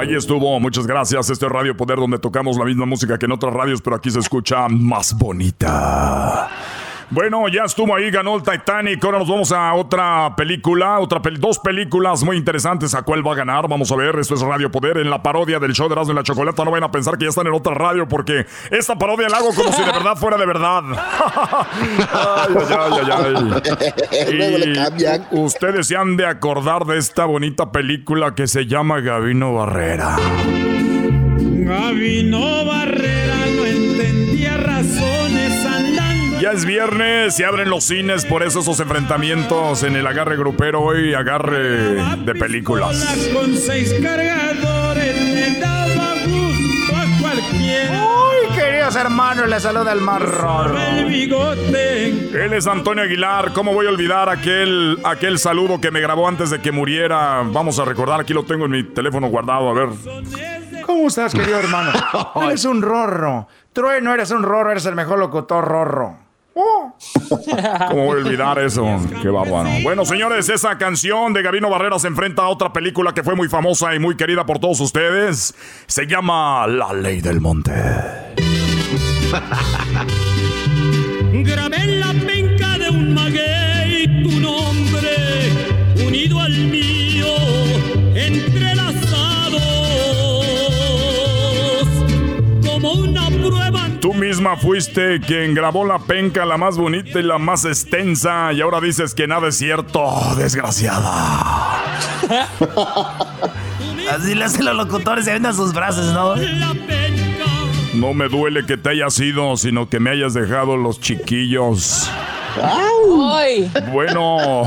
Ahí estuvo, muchas gracias. Este es Radio Poder donde tocamos la misma música que en otras radios, pero aquí se escucha más bonita. Bueno, ya estuvo ahí, ganó el Titanic. Ahora nos vamos a otra película, otra dos películas muy interesantes. ¿A cuál va a ganar? Vamos a ver. Esto es Radio Poder en la parodia del show de Erasmo y la Chocolata. No vayan a pensar que ya están en otra radio porque esta parodia la hago como si de verdad fuera de verdad. ay, ay, ay, ay. ustedes se han de acordar de esta bonita película que se llama Gabino Barrera. Gabino Barrera ya es viernes y abren los cines, por eso esos enfrentamientos en el agarre grupero hoy, agarre de películas. Con seis cargadores daba gusto a cualquiera. Uy, queridos hermanos, le saluda el marrón. Él es Antonio Aguilar. ¿Cómo voy a olvidar aquel, aquel saludo que me grabó antes de que muriera? Vamos a recordar, aquí lo tengo en mi teléfono guardado, a ver. ¿Cómo estás, querido hermano? eres un rorro. no eres un rorro, eres el mejor locutor rorro. ¿Cómo voy a olvidar eso? Qué bárbaro. Bueno, señores, esa canción de Gabino Barrera se enfrenta a otra película que fue muy famosa y muy querida por todos ustedes. Se llama La Ley del Monte. Grabé la Tú misma fuiste quien grabó la penca la más bonita y la más extensa y ahora dices que nada es cierto, desgraciada. Así le hacen los locutores y vendan sus brazos, ¿no? No me duele que te hayas ido, sino que me hayas dejado los chiquillos. Bueno.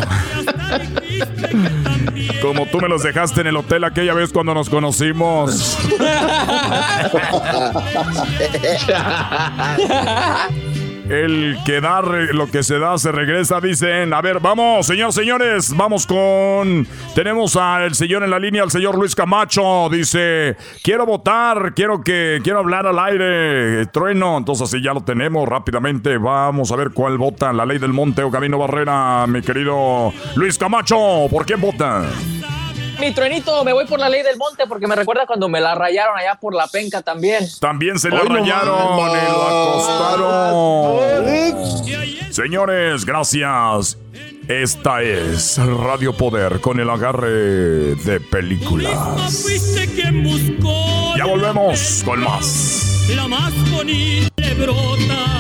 Como tú me los dejaste en el hotel aquella vez cuando nos conocimos. El que da lo que se da se regresa, dicen. A ver, vamos, señores, señores, vamos con. Tenemos al señor en la línea, al señor Luis Camacho. Dice: Quiero votar, quiero que. Quiero hablar al aire. Trueno. Entonces, así ya lo tenemos rápidamente. Vamos a ver cuál vota. La ley del monte o Camino Barrera, mi querido Luis Camacho. ¿Por quién vota? Mi truenito, me voy por la ley del monte porque me recuerda cuando me la rayaron allá por la penca también. También se la rayaron y lo acostaron. Señores, gracias. Esta es Radio Poder con el agarre de películas. Ya volvemos con más. La más bonita brota,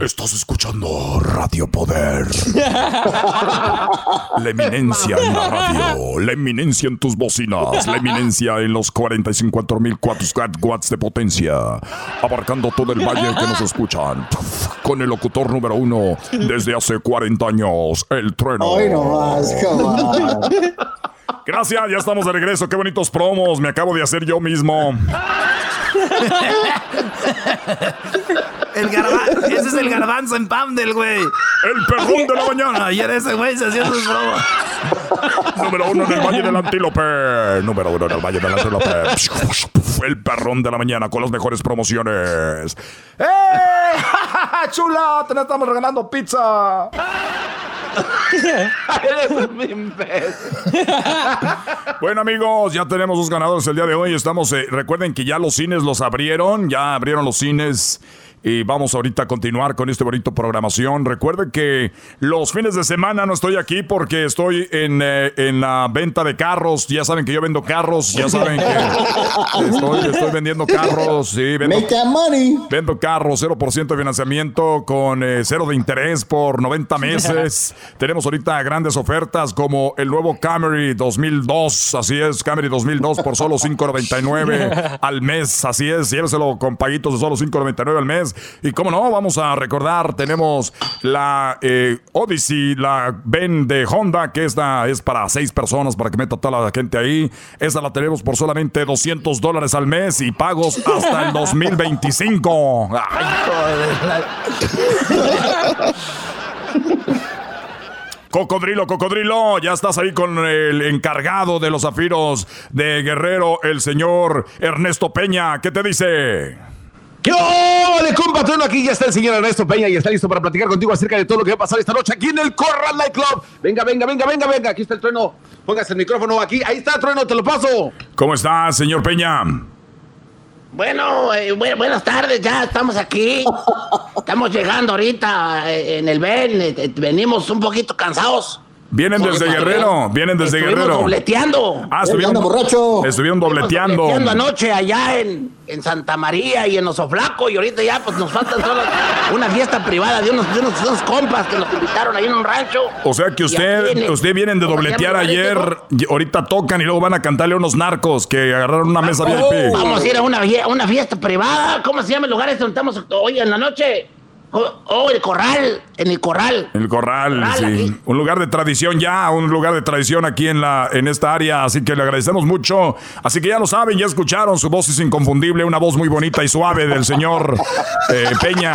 Estás escuchando Radio Poder. La eminencia en la radio, la eminencia en tus bocinas, la eminencia en los 45.000 watts de potencia, abarcando todo el valle que nos escuchan. Con el locutor número uno desde hace 40 años, el trueno. Hoy nomás, Gracias, ya estamos de regreso. Qué bonitos promos, me acabo de hacer yo mismo. El garba- ese es el garbanzo en Pamdel, güey. El perrón de la mañana. Ayer ese güey se hacía sus bromas. Número uno en el Valle del Antílope. Número uno en el Valle del Antílope. El perrón de la mañana con las mejores promociones. ¡Eh! ¡Chula! Te estamos regalando pizza. Eres un imbécil. Bueno amigos, ya tenemos dos ganadores el día de hoy. Estamos, eh, recuerden que ya los cines los abrieron, ya abrieron los cines. Y vamos ahorita a continuar con este bonito programación. Recuerden que los fines de semana no estoy aquí porque estoy en, eh, en la venta de carros. Ya saben que yo vendo carros. Ya saben que estoy, estoy vendiendo carros. Sí, vendo, Make that money. Vendo carros, 0% de financiamiento con eh, cero de interés por 90 meses. Tenemos ahorita grandes ofertas como el nuevo Camry 2002. Así es, Camry 2002 por solo 5.99 al mes. Así es, lléveselo con paguitos de solo 5.99 al mes. Y como no, vamos a recordar, tenemos la eh, Odyssey, la Ben de Honda, que esta es para seis personas, para que meta toda la gente ahí. Esa la tenemos por solamente 200 dólares al mes y pagos hasta el 2025. Ay, Cocodrilo, cocodrilo, ya estás ahí con el encargado de los zafiros de Guerrero, el señor Ernesto Peña. ¿Qué te dice? ¿Qué ole, compatrón? Aquí ya está el señor Ernesto Peña y está listo para platicar contigo acerca de todo lo que va a pasar esta noche aquí en el Corral Night Club. Venga, venga, venga, venga, venga. Aquí está el trueno. Póngase el micrófono aquí. Ahí está, trueno, te lo paso. ¿Cómo estás, señor Peña? Bueno, eh, bu- buenas tardes, ya estamos aquí. Estamos llegando ahorita eh, en el Ben. eh, venimos un poquito cansados. Vienen desde Guerrero, vienen desde Estuvimos Guerrero. dobleteando. Ah, estuvieron, estuvieron dobleteando. Dobleteando anoche allá en, en Santa María y en Oso Flaco. Y ahorita ya pues nos falta solo una fiesta privada de unos, de unos, de unos compas que nos invitaron ahí en un rancho. O sea que usted, en- usted vienen de dobletear ayer, y ahorita tocan y luego van a cantarle a unos narcos que agarraron una mesa VIP. Vamos a ir a una, una fiesta privada. ¿Cómo se llama el lugar este donde estamos hoy en la noche? Oh, oh, el corral. En el corral. El corral, Corral, sí. aquí. Un lugar de tradición ya, un lugar de tradición aquí en la en esta área, así que le agradecemos mucho. Así que ya lo saben, ya escucharon, su voz es inconfundible, una voz muy bonita y suave del señor eh, Peña.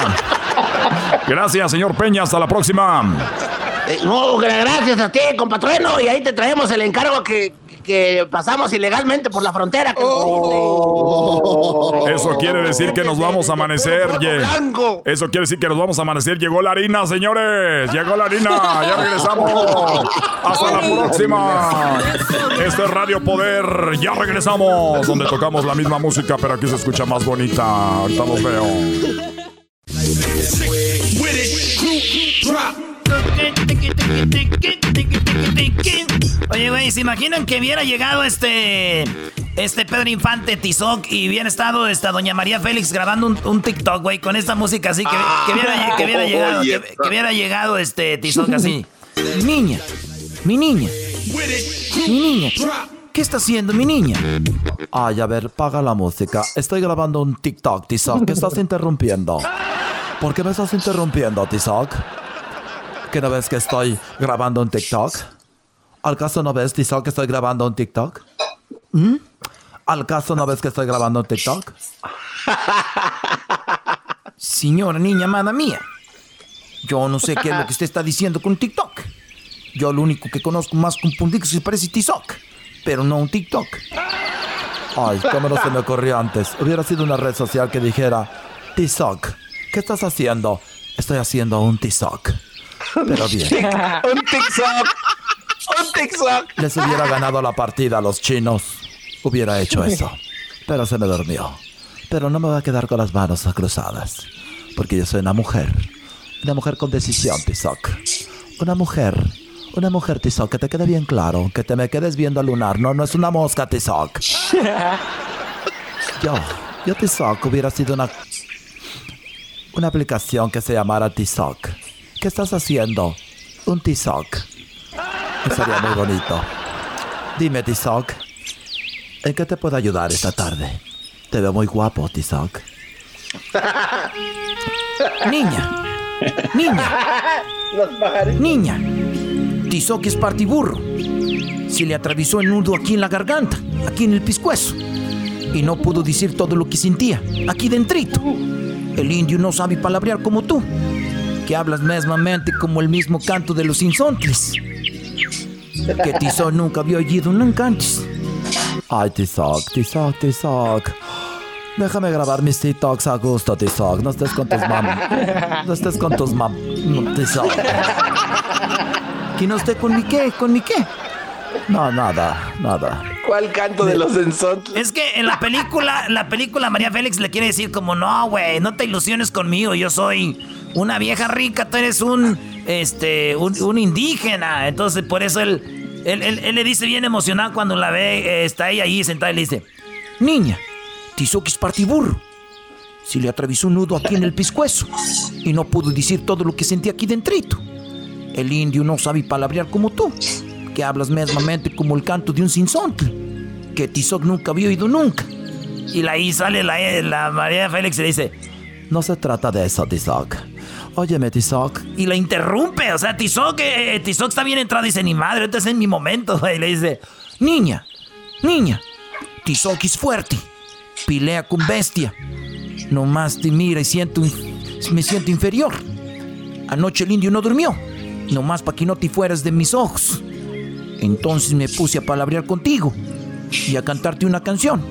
Gracias, señor Peña, hasta la próxima. Eh, no, gra- gracias a ti, compatrueno. Y ahí te traemos el encargo que, que pasamos ilegalmente por la frontera. Eso quiere decir que nos vamos a amanecer. Eso quiere decir que nos vamos a amanecer. Llegó la harina, señores. Llegó la harina. Ya regresamos. Hasta la próxima. Este es Radio Poder. Ya regresamos. Donde tocamos la misma música, pero aquí se escucha más bonita. Ahorita los veo. Oye, güey, ¿se imaginan que hubiera llegado este este Pedro Infante Tizoc y hubiera estado esta doña María Félix grabando un, un TikTok, güey, con esta música así que, que hubiera, que hubiera llegado, que, que hubiera llegado este Tizoc así. Niña, mi niña, mi niña, ¿qué está haciendo mi niña? Ay, a ver, paga la música. Estoy grabando un TikTok, Tizoc. ¿Qué estás interrumpiendo? ¿Por qué me estás interrumpiendo, Tizoc? ¿Que no ves que estoy grabando un TikTok? ¿Al caso no ves, que estoy grabando un TikTok? ¿Mm? ¿Al caso no ves que estoy grabando un TikTok? Señora niña amada mía, yo no sé qué es lo que usted está diciendo con TikTok. Yo lo único que conozco más un puntito se parece TikTok, pero no un TikTok. Ay, cómo no se me ocurrió antes. Hubiera sido una red social que dijera, TikTok, ¿qué estás haciendo? Estoy haciendo un TikTok. Pero bien. un TikTok. Un TikTok. Les hubiera ganado la partida a los chinos. Hubiera hecho eso. Pero se me durmió. Pero no me voy a quedar con las manos cruzadas. Porque yo soy una mujer. Una mujer con decisión, Tizoc. Una mujer. Una mujer, Tizoc, que te quede bien claro. Que te me quedes viendo al lunar. No, no es una mosca, Tizoc. Yo, yo Tizoc hubiera sido una... Una aplicación que se llamara Tizoc. ¿Qué estás haciendo? Un Tizoc. Sería muy bonito. Dime, Tizoc, ¿en qué te puedo ayudar esta tarde? Te veo muy guapo, Tizoc. Niña, niña, niña. Tizoc es partiburro. Se le atravesó el nudo aquí en la garganta, aquí en el pescuezo. Y no pudo decir todo lo que sentía, aquí dentrito. El indio no sabe palabrear como tú, que hablas mesmamente como el mismo canto de los insontles. Que Tizoc nunca había oído nunca antes. Ay, Tizoc, Tizoc, Tizoc. Déjame grabar mis TikToks a gusto, Tizoc. No estés con tus mam. No estés con tus mam. Tizoc. ¿Que no esté con mi qué? ¿Con mi qué? No, nada, nada. ¿Cuál canto de los ensontles? Es que en la película, la película María Félix le quiere decir como, no, güey, no te ilusiones conmigo, yo soy una vieja rica, tú eres un, este, un, un indígena. Entonces, por eso él, él, él- él le dice bien emocionado cuando la ve, eh, está ella ahí sentada y le dice, Niña, Tizoc es partiburro. Se le atravesó un nudo aquí en el pescuezo y no pudo decir todo lo que sentía aquí dentrito. El indio no sabe palabrear como tú, que hablas mesmamente como el canto de un sinsontle, que Tizoc nunca había oído nunca. y ahí sale la, la María Félix y le dice, No se trata de eso, Tizoc. Óyeme, Tizoc. y la interrumpe, o sea, Tizoc, eh, Tizoc está bien entrado dice, ni madre, ahorita es en mi momento. Y le dice, Niña, niña, Tizoc es fuerte, pelea con bestia. Nomás te mira y siento, me siento inferior. Anoche el indio no durmió, nomás para que no te fueras de mis ojos. Entonces me puse a palabrear contigo y a cantarte una canción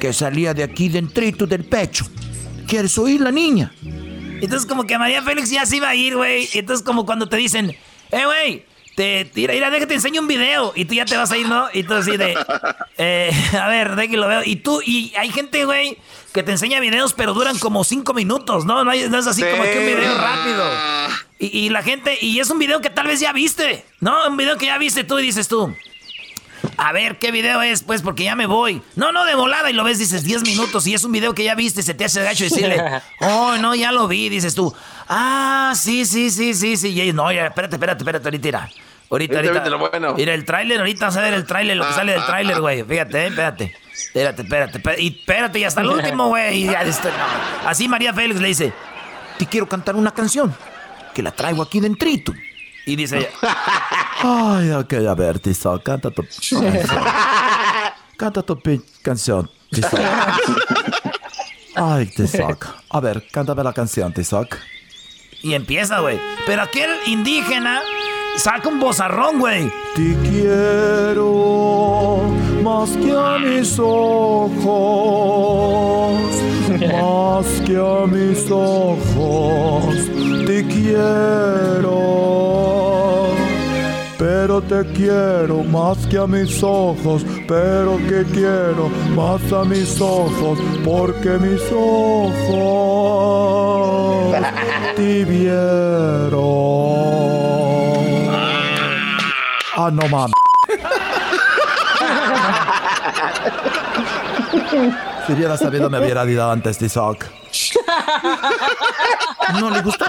que salía de aquí dentrito del pecho. ¿Quieres oírla, niña? Entonces como que María Félix ya se iba a ir, güey. Entonces como cuando te dicen, eh, güey, te, mira, mira, déjate enseño un video. Y tú ya te vas a ir, ¿no? Y tú así de, eh, a ver, que lo veo. Y tú, y hay gente, güey, que te enseña videos, pero duran como cinco minutos, ¿no? No, hay- no es así como que un video rápido. Y, y la gente, y es un video que tal vez ya viste, ¿no? Un video que ya viste tú y dices tú. A ver, ¿qué video es? Pues porque ya me voy. No, no, de volada. Y lo ves, dices 10 minutos. Y es un video que ya viste. Se te hace gacho decirle, oh, no, ya lo vi. Dices tú, ah, sí, sí, sí, sí, sí. Y ellos, no, ya, espérate, espérate, espérate, ahorita. Mira. Ahorita, Ahorita ahorita. bueno. Mira el tráiler, ahorita vas a ver el tráiler, lo que sale del tráiler, güey. Fíjate, eh, espérate. Espérate, espérate, espérate. Y espérate, y hasta el último, güey. Y este. Así María Félix le dice, Te quiero cantar una canción que la traigo aquí dentrito. Y dice ella, Ay, ok, a ver, Tizoc, canta tu canción. Canta tu canción, Tizoc. Ay, Tizoc. A ver, cántame la canción, Tizoc. y empieza, güey. Pero aquel indígena saca un bozarrón, güey. Te quiero más que a mis ojos, más que a mis ojos, te quiero. Pero te quiero más que a mis ojos, pero que quiero más a mis ojos, porque mis ojos te vieron. Ah, no mames. Si hubiera sabido me hubiera dado antes Tizoc. No le gustó.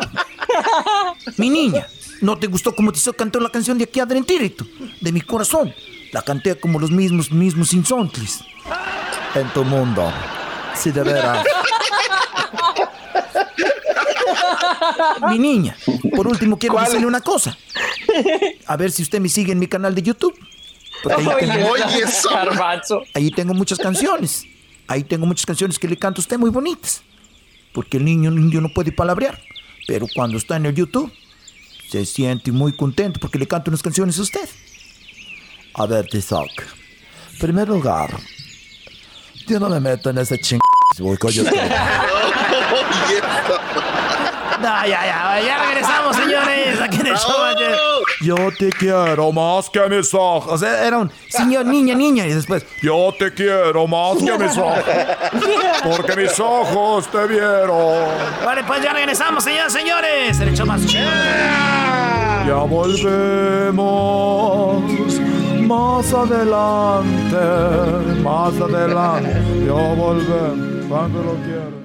Mi niña, ¿no te gustó como te hizo cantar la canción de aquí adentro, de mi corazón? La canté como los mismos, mismos insontles. En tu mundo. Si de veras. Mi niña, por último quiero decirle una cosa. A ver si usted me sigue en mi canal de YouTube. Porque ahí tengo, Oye, eso. Garbanzo. ahí tengo muchas canciones. Ahí tengo muchas canciones que le canto a usted muy bonitas. Porque el niño, el indio no puede palabrear. Pero cuando está en el YouTube, se siente muy contento porque le canto unas canciones a usted. A ver, Tizoc. En primer lugar, yo no me meto en ese ching... Voy con YouTube. No, ya, ya, ya regresamos, señores. Aquí en el show. Yo te quiero más que mis ojos. O sea, era un señor, niña, niña. Y después, Yo te quiero más que mis ojos. Porque mis ojos te vieron. Vale, pues ya regresamos, señores, señores. El más chido. Ya volvemos más adelante, más adelante. Ya volvemos cuando lo quieras.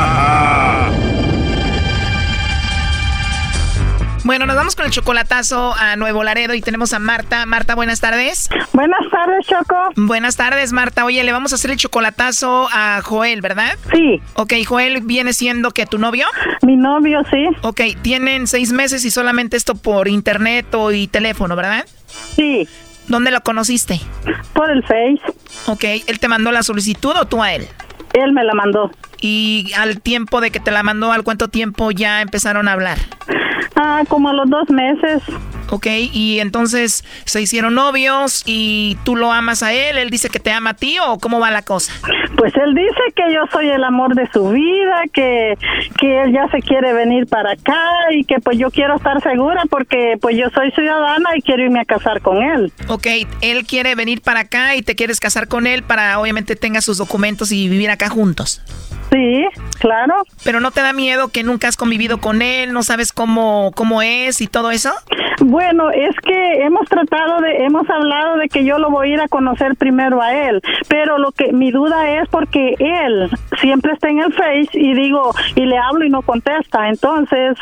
Bueno, nos vamos con el chocolatazo a Nuevo Laredo y tenemos a Marta. Marta, buenas tardes. Buenas tardes, Choco. Buenas tardes, Marta. Oye, le vamos a hacer el chocolatazo a Joel, ¿verdad? Sí. Ok, Joel viene siendo que tu novio. Mi novio, sí. Ok, tienen seis meses y solamente esto por internet o y teléfono, ¿verdad? Sí. ¿Dónde lo conociste? Por el Face. Ok, ¿él te mandó la solicitud o tú a él? Él me la mandó. Y al tiempo de que te la mandó, ¿al cuánto tiempo ya empezaron a hablar? Ah, como a los dos meses. Ok, y entonces se hicieron novios y tú lo amas a él, él dice que te ama a ti o cómo va la cosa? Pues él dice que yo soy el amor de su vida, que, que él ya se quiere venir para acá y que pues yo quiero estar segura porque pues yo soy ciudadana y quiero irme a casar con él. Ok, él quiere venir para acá y te quieres casar con él para obviamente tenga sus documentos y vivir acá juntos. Sí, claro. Pero no te da miedo que nunca has convivido con él, no sabes cómo, cómo es y todo eso? Bueno, es que hemos tratado de, hemos hablado de que yo lo voy a ir a conocer primero a él, pero lo que mi duda es porque él siempre está en el Face y digo, y le hablo y no contesta, entonces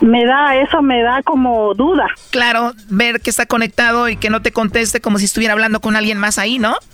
me da, eso me da como duda. Claro, ver que está conectado y que no te conteste como si estuviera hablando con alguien más ahí, ¿no?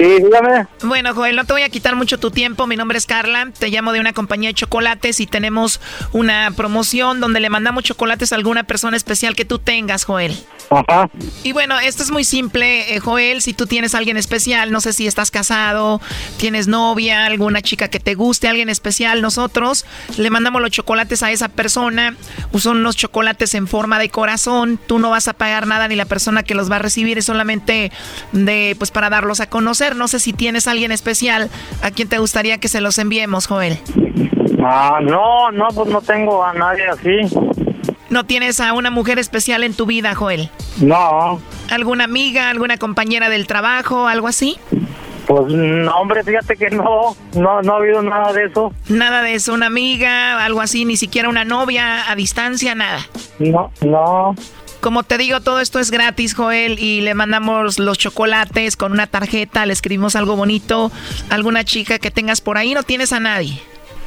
Sí, dígame. Bueno, Joel, no te voy a quitar mucho tu tiempo. Mi nombre es Carla. Te llamo de una compañía de chocolates y tenemos una promoción donde le mandamos chocolates a alguna persona especial que tú tengas, Joel. Ajá. Y bueno, esto es muy simple, eh, Joel. Si tú tienes a alguien especial, no sé si estás casado, tienes novia, alguna chica que te guste, alguien especial, nosotros le mandamos los chocolates a esa persona. Son unos chocolates en forma de corazón. Tú no vas a pagar nada ni la persona que los va a recibir es solamente de, pues, para darlos a conocer. No sé si tienes a alguien especial a quien te gustaría que se los enviemos, Joel. Ah, no, no, pues no tengo a nadie así. ¿No tienes a una mujer especial en tu vida, Joel? No. ¿Alguna amiga, alguna compañera del trabajo, algo así? Pues no, hombre, fíjate que no, no, no ha habido nada de eso. Nada de eso, una amiga, algo así, ni siquiera una novia a distancia, nada. No, no. Como te digo, todo esto es gratis, Joel, y le mandamos los chocolates con una tarjeta, le escribimos algo bonito, alguna chica que tengas por ahí, no tienes a nadie.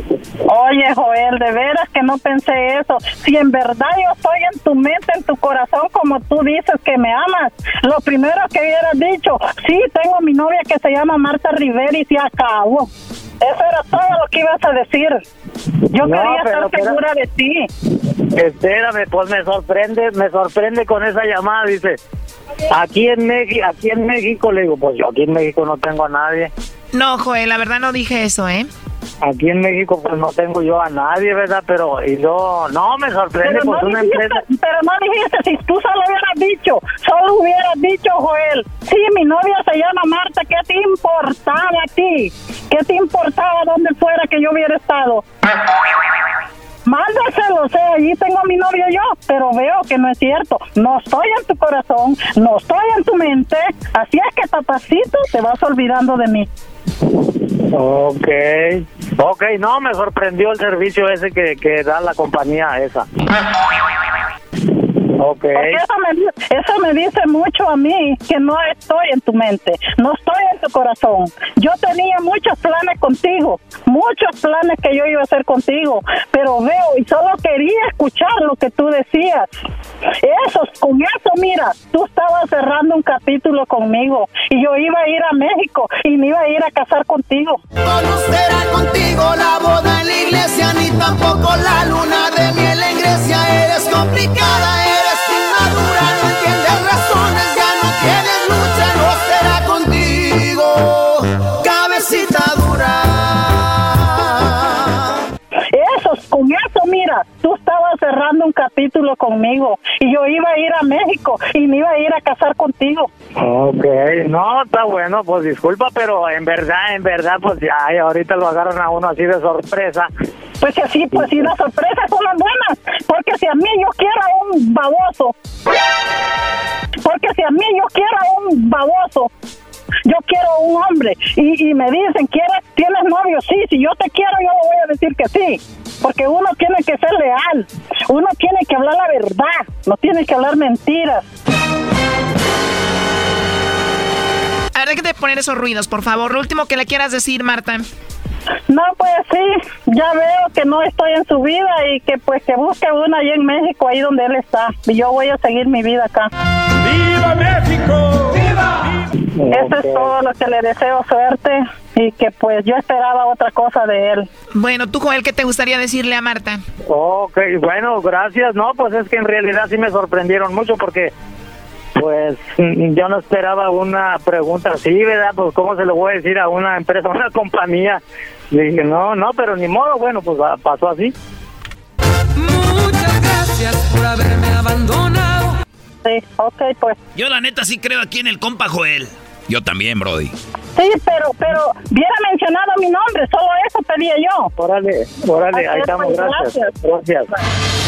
Oye, Joel, de veras que no pensé eso. Si en verdad yo estoy en tu mente, en tu corazón, como tú dices que me amas, lo primero que hubieras dicho, sí, tengo mi novia que se llama Marta Rivera y se acabó. Eso era todo lo que ibas a decir. Yo No, quería estar segura de ti. Espérame, pues me sorprende, me sorprende con esa llamada, dice. Aquí en México, aquí en México le digo, pues yo aquí en México no tengo a nadie. No, Joel, la verdad no dije eso, ¿eh? Aquí en México pues no tengo yo a nadie, ¿verdad? Pero y yo no me sorprende Pero pues no, una dijiste, empresa pero no dijiste, si tú solo hubieras dicho, solo hubieras dicho, Joel, sí, mi novia se llama Marta, ¿qué te importaba a ti? ¿Qué te importaba donde fuera que yo hubiera estado? Mándaselo, sea, allí tengo a mi novia yo, pero veo que no es cierto. No estoy en tu corazón, no estoy en tu mente, así es que papacito te vas olvidando de mí. Ok, ok, no, me sorprendió el servicio ese que, que da la compañía esa. Ok. Porque eso me, di- eso me dice mucho a mí que no estoy en tu mente, no estoy en tu corazón. Yo tenía muchos planes contigo, muchos planes que yo iba a hacer contigo, pero veo y solo quería escuchar lo que tú decías. Eso, con eso, mira, tú estabas cerrando un capítulo conmigo y yo iba a ir a México y me iba a ir a casar contigo. será contigo la boda en la iglesia, ni tampoco la luna de miel en Grecia. Eres complicada, eres inmadura, mira, tú estabas cerrando un capítulo conmigo y yo iba a ir a México y me iba a ir a casar contigo. Ok, no, está bueno, pues disculpa, pero en verdad, en verdad, pues ya, ahorita lo agarran a uno así de sorpresa. Pues que sí, pues sí, las sorpresas son las buenas, porque si a mí yo quiero a un baboso, porque si a mí yo quiero a un baboso, yo quiero un hombre y, y me dicen, ¿quieres, ¿tienes novio? Sí, si yo te quiero, yo le voy a decir que sí, porque uno tiene que ser leal, uno tiene que hablar la verdad, no tiene que hablar mentiras. A ver, déjate poner esos ruidos, por favor. Lo último que le quieras decir, Marta. No, pues sí, ya veo que no estoy en su vida y que pues que busque una ahí en México, ahí donde él está. Y yo voy a seguir mi vida acá. ¡Viva México! ¡Viva! Eso es todo lo que le deseo suerte y que pues yo esperaba otra cosa de él. Bueno, tú, Joel, ¿qué te gustaría decirle a Marta? Ok, bueno, gracias. No, pues es que en realidad sí me sorprendieron mucho porque, pues, mm, yo no esperaba una pregunta así, ¿verdad? Pues, ¿cómo se lo voy a decir a una empresa, a una compañía? Le dije, no, no, pero ni modo, bueno, pues pasó así. Muchas gracias por haberme abandonado. Sí, ok, pues. Yo la neta sí creo aquí en el compa Joel. Yo también, Brody. Sí, pero, pero, hubiera mencionado mi nombre, solo eso pedía yo. Órale, órale, ahí estamos, pues, gracias. Gracias.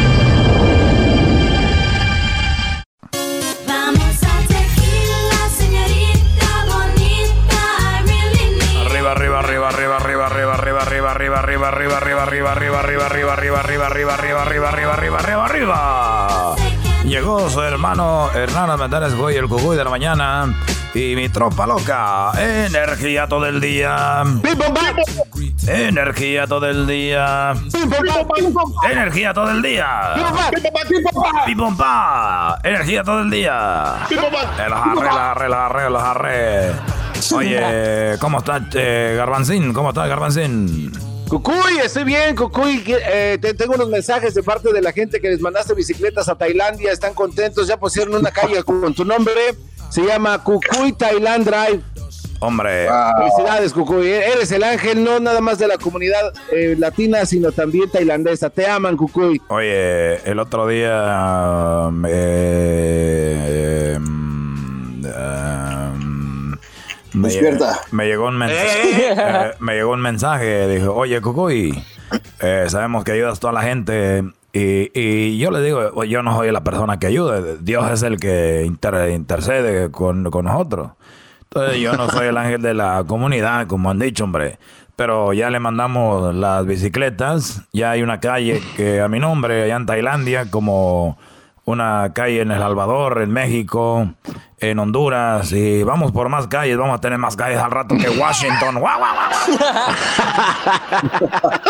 arriba, arriba, arriba, arriba, arriba, arriba, arriba, arriba, arriba, arriba, arriba, arriba, arriba, arriba, arriba. Llegó su hermano Hernán Mendares Goy, el cucuy de la mañana. Y mi tropa loca. Energía todo el día. Energía todo el día. Energía todo el día. Pipompa. Energía todo el día. El jarre, el jarre, el jarre, el jarre. Oye, ¿cómo estás, eh, Garbancín? ¿Cómo estás, Garbancín? Cucuy, estoy bien, Cucuy. eh, te- tengo unos mensajes de parte de la gente que les mandaste bicicletas a Tailandia. Están contentos. Ya pusieron una calle con tu nombre. Se llama Cucuy Thailand Drive. Hombre. Felicidades, Cucuy. Eres el ángel no nada más de la comunidad eh, latina, sino también tailandesa. Te aman, Cucuy. Oye, el otro día. eh, me, Despierta. me llegó un mensaje. eh, me llegó un mensaje. Dijo: Oye, Cucuy, eh, sabemos que ayudas a toda la gente. Y, y yo le digo: "Oye, Yo no soy la persona que ayuda. Dios es el que inter- intercede con, con nosotros. Entonces, yo no soy el ángel de la comunidad, como han dicho, hombre. Pero ya le mandamos las bicicletas. Ya hay una calle que a mi nombre, allá en Tailandia, como una calle en El Salvador, en México, en Honduras. Y vamos por más calles. Vamos a tener más calles al rato que Washington. ¡Guau, guau, guau!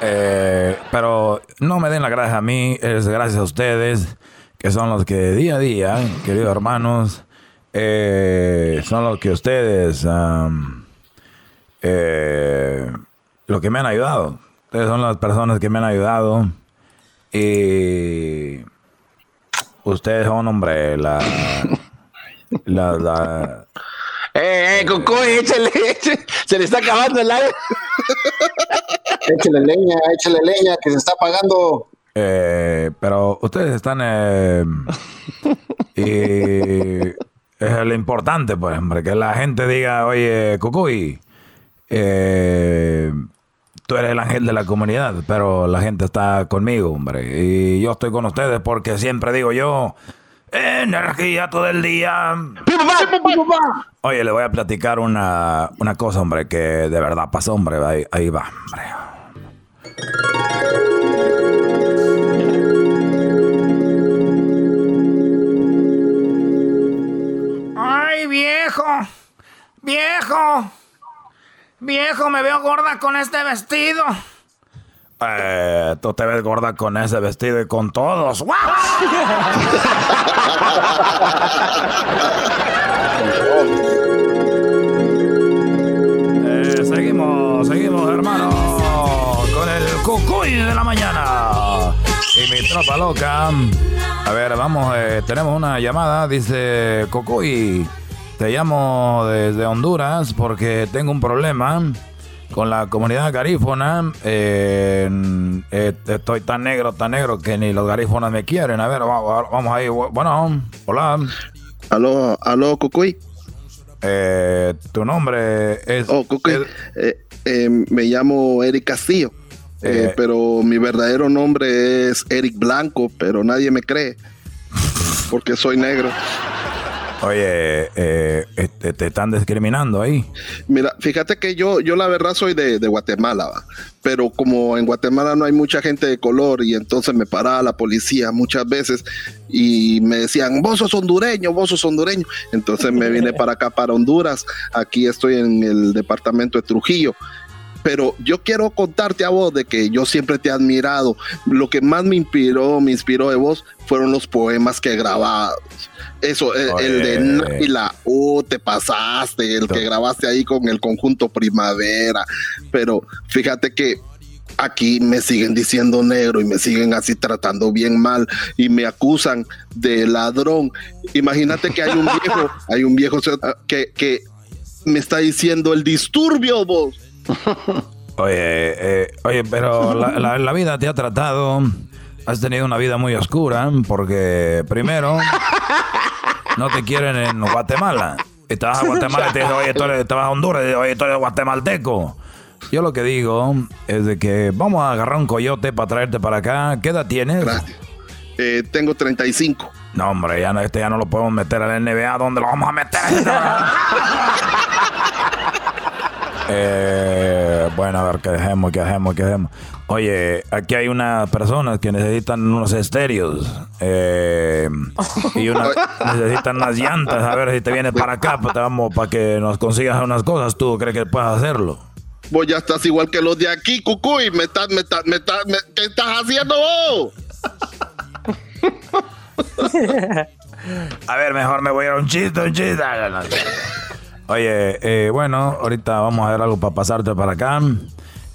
Eh, pero no me den las gracias a mí, es gracias a ustedes, que son los que día a día, queridos hermanos, eh, son los que ustedes, am, eh, lo que me han ayudado. Ustedes son las personas que me han ayudado. Y ustedes son, hombre, la... la, la Eh, eh, Cucuy, échale, échale. Se le está acabando el aire. Échale leña, échale leña, que se está pagando. Eh, pero ustedes están... eh, y es lo importante, pues, hombre, que la gente diga, oye, Cucuy, eh, tú eres el ángel de la comunidad, pero la gente está conmigo, hombre. Y yo estoy con ustedes porque siempre digo yo, energía todo el día. Oye, le voy a platicar una, una cosa, hombre, que de verdad pasó, hombre. Ahí, ahí va, hombre. ¡Ay, viejo! ¡Viejo! ¡Viejo, me veo gorda con este vestido! Eh, tú te ves gorda con ese vestido y con todos. ¡Guau! Eh, seguimos, seguimos, hermano, con el cucuy de la mañana. Y mi tropa loca. A ver, vamos, eh, tenemos una llamada. Dice, Cucuy, te llamo desde Honduras porque tengo un problema con la comunidad garífona. eh, eh, estoy tan negro, tan negro que ni los garífonas me quieren. A ver, vamos, vamos ahí. Bueno, hola. Aló, aló, Cucuy. Eh, tu nombre es. Oh, Cucuy. Eh, me llamo Eric Castillo. Pero mi verdadero nombre es Eric Blanco, pero nadie me cree. Porque soy negro. Oye, eh, este, te están discriminando ahí. Mira, fíjate que yo, yo la verdad soy de, de Guatemala, ¿va? pero como en Guatemala no hay mucha gente de color y entonces me paraba la policía muchas veces y me decían, vos sos hondureño, vos sos hondureño. Entonces me vine para acá, para Honduras. Aquí estoy en el departamento de Trujillo. Pero yo quiero contarte a vos de que yo siempre te he admirado. Lo que más me inspiró, me inspiró de vos, fueron los poemas que grababas. Eso, el, el de Naila, uh, te pasaste, el que grabaste ahí con el conjunto Primavera. Pero fíjate que aquí me siguen diciendo negro y me siguen así tratando bien mal y me acusan de ladrón. Imagínate que hay un viejo, hay un viejo que, que me está diciendo el disturbio, vos. Oye, eh, oye, pero la, la- la vida te ha tratado. Has tenido una vida muy oscura porque primero no te quieren en Guatemala. Y te vas a Guatemala y te dicen, oye, tú eres, te vas a Honduras y dices, oye, tú eres guatemalteco. Yo lo que digo es de que vamos a agarrar un coyote para traerte para acá. ¿Qué edad tienes? Eh, tengo 35. No, hombre, ya no, este ya no lo podemos meter a la NBA. ¿Dónde lo vamos a meter? Eh, bueno, a ver, ¿qué dejemos? ¿Qué dejemos? ¿Qué dejemos? Oye, aquí hay unas personas que necesitan unos estéreos. eh, y una- necesitan unas llantas. A ver si te vienes para acá, pues te vamos para que nos consigas unas cosas. ¿Tú crees que puedes hacerlo? Vos ya estás igual que los de aquí, Cucuy. Me estás, me estás, me estás, me- ¿qué estás haciendo vos? A ver, mejor me voy a ir a un chiste, un chiste. Oye, eh, bueno, ahorita vamos a ver algo para pasarte para acá.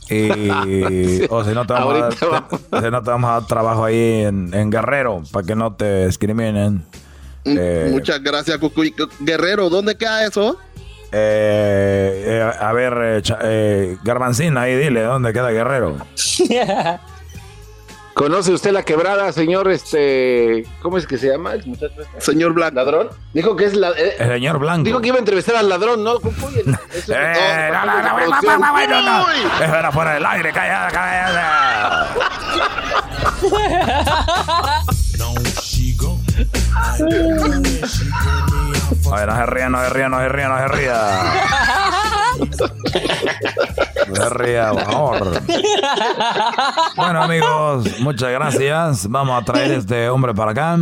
Y, o si no, te vamos, a dar, te- si no, te vamos a dar trabajo ahí en, en Guerrero para que no te discriminen. Eh, Muchas gracias, Cucuy. Guerrero, ¿dónde queda eso? eh, eh, a ver, eh, eh, Garbancín, ahí dile, ¿dónde queda Guerrero? ¿Conoce usted la quebrada, señor este, cómo es que se llama? El muchacho este? Señor Blanco. ¿Ladrón? Dijo que es la, eh, el señor Blanco. Dijo que iba a entrevistar al ladrón, ¿no? Eso eh, no, no, no, no, era fuera del aire, callada, callada. Oye, no se ría, no se ría, no se ría, no se ría. No se ría, por favor. Bueno, amigos, muchas gracias. Vamos a traer este hombre para acá.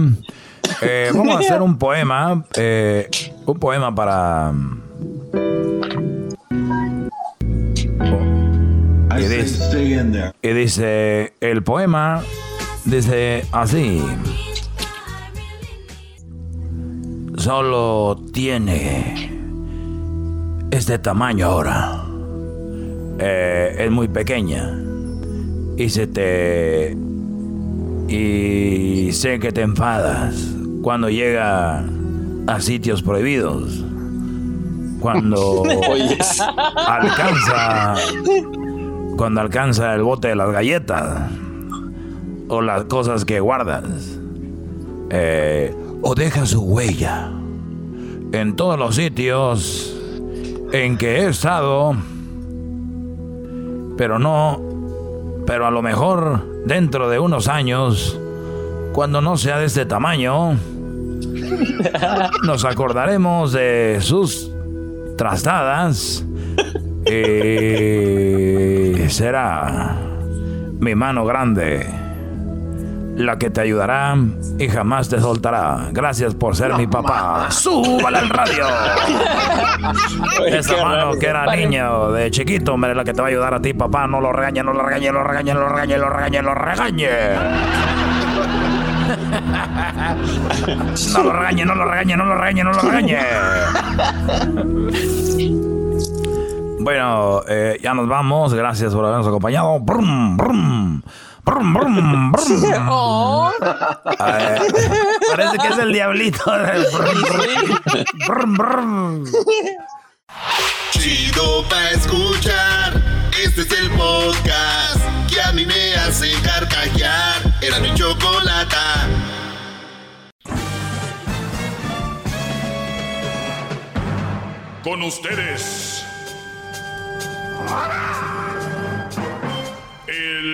Eh, vamos a hacer un poema. eh, un poema para. Y dice, y dice, el poema dice así. Solo tiene este tamaño ahora. Eh, es muy pequeña. Y se te... Y sé que te enfadas cuando llega a sitios prohibidos. Cuando alcanza... Cuando alcanza el bote de las galletas. O las cosas que guardas. Eh, o deja su huella en todos los sitios en que he estado, pero no, pero a lo mejor dentro de unos años, cuando no sea de este tamaño, nos acordaremos de sus trastadas. Y será mi mano grande la que te ayudará y jamás te soltará. Gracias por ser mi papá. ¡Súbale al radio! Esa mano que era niño de chiquito, hombre, es la que te va a ayudar a ti, papá. No lo regañe, no lo regañe, lo regañe, lo regañe, lo regañe, lo regañe. No lo regañe, no lo regañe, no lo regañe, no lo regañe. Bueno, eh, ya nos vamos. Gracias por habernos acompañado. Brum, brum. Brum, brum, brum. Eh, parece que es el diablito. Brum, brum. Brum, brum. Chido pa' escuchar. Este es el podcast que a mí me hace carcajear. Era mi chocolata. Con ustedes.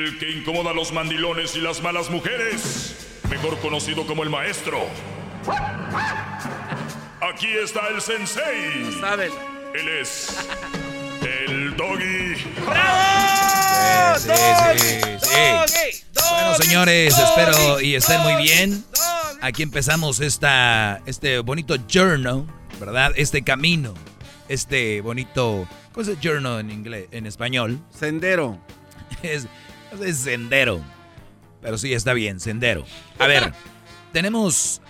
El que incomoda a los mandilones y las malas mujeres. Mejor conocido como el maestro. Aquí está el sensei. sabes. Él es. El doggy. Sí, sí, sí. Bueno, señores, espero y estén muy bien. Aquí empezamos esta, este bonito journal, ¿verdad? Este camino, este bonito, ¿cómo es el journal en inglés, en español? Sendero. Es, es sendero. Pero sí, está bien, sendero. A ver, tenemos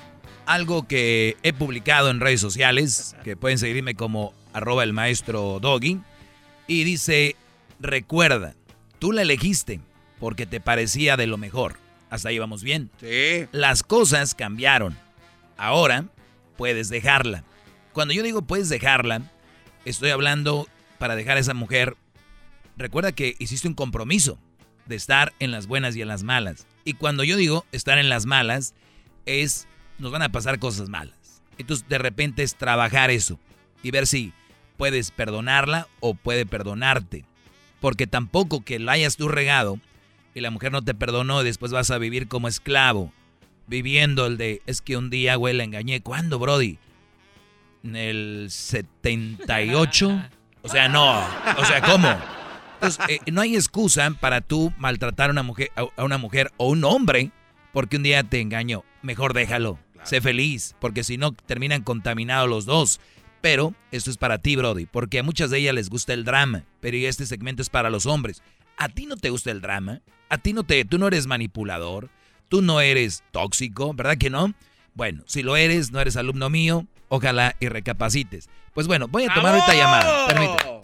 algo que he publicado en redes sociales, que pueden seguirme como arroba el maestro Doggy. Y dice, recuerda, tú la elegiste porque te parecía de lo mejor. Hasta ahí vamos bien. Sí. Las cosas cambiaron. Ahora puedes dejarla. Cuando yo digo puedes dejarla, Estoy hablando para dejar a esa mujer. Recuerda que hiciste un compromiso de estar en las buenas y en las malas. Y cuando yo digo estar en las malas, es nos van a pasar cosas malas. Entonces de repente es trabajar eso y ver si puedes perdonarla o puede perdonarte. Porque tampoco que lo hayas tú regado y la mujer no te perdonó y después vas a vivir como esclavo. Viviendo el de, es que un día, güey, la engañé. ¿Cuándo, Brody? En el 78. O sea, no. O sea, ¿cómo? Entonces, eh, no hay excusa para tú maltratar a una mujer, a una mujer o un hombre porque un día te engañó. Mejor déjalo. Sé feliz, porque si no terminan contaminados los dos. Pero esto es para ti, Brody, porque a muchas de ellas les gusta el drama, pero este segmento es para los hombres. ¿A ti no te gusta el drama? ¿A ti no te, tú no eres manipulador? ¿Tú no eres tóxico? ¿Verdad que no? Bueno, si lo eres, no eres alumno mío, ojalá y recapacites. Pues bueno, voy a tomar ahorita llamada. Permítame.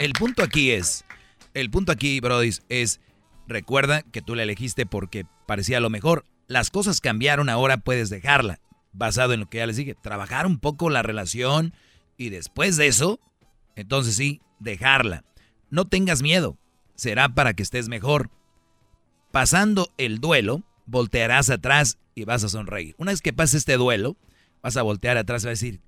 El punto aquí es, el punto aquí, Brody, es, recuerda que tú la elegiste porque parecía lo mejor. Las cosas cambiaron, ahora puedes dejarla basado en lo que ya les dije, trabajar un poco la relación y después de eso, entonces sí, dejarla. No tengas miedo, será para que estés mejor. Pasando el duelo, voltearás atrás y vas a sonreír. Una vez que pase este duelo, vas a voltear atrás y vas a decir,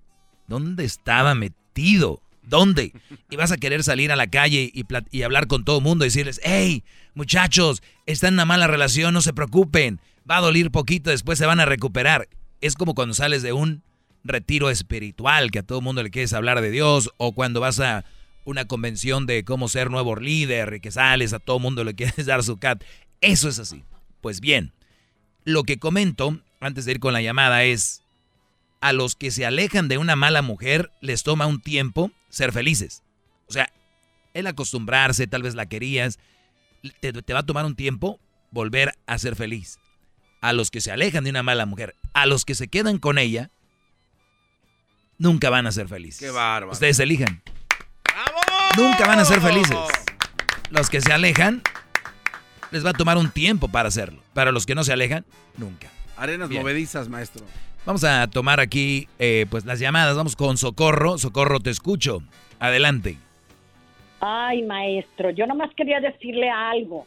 ¿dónde estaba metido? ¿Dónde? Y vas a querer salir a la calle y, hablar con todo el mundo y decirles, hey, muchachos, está en una mala relación, no se preocupen, va a doler poquito, después se van a recuperar es como cuando sales de un retiro espiritual, que a todo el mundo le quieres hablar de Dios, o cuando vas a una convención de cómo ser nuevo líder y que sales a todo el mundo le quieres dar su cat. Eso es así. Pues bien, lo que comento antes de ir con la llamada es, a los que se alejan de una mala mujer les toma un tiempo ser felices. O sea, el acostumbrarse, tal vez la querías, te, te va a tomar un tiempo volver a ser feliz a los que se alejan de una mala mujer, a los que se quedan con ella, nunca van a ser felices. Qué bárbaro. Ustedes elijan. Nunca van a ser felices. Los que se alejan, les va a tomar un tiempo para hacerlo. Para los que no se alejan, nunca. Arenas movedizas, maestro. Vamos a tomar aquí eh, pues las llamadas. Vamos con Socorro. Socorro, te escucho. Adelante. Ay, maestro, yo nomás quería decirle algo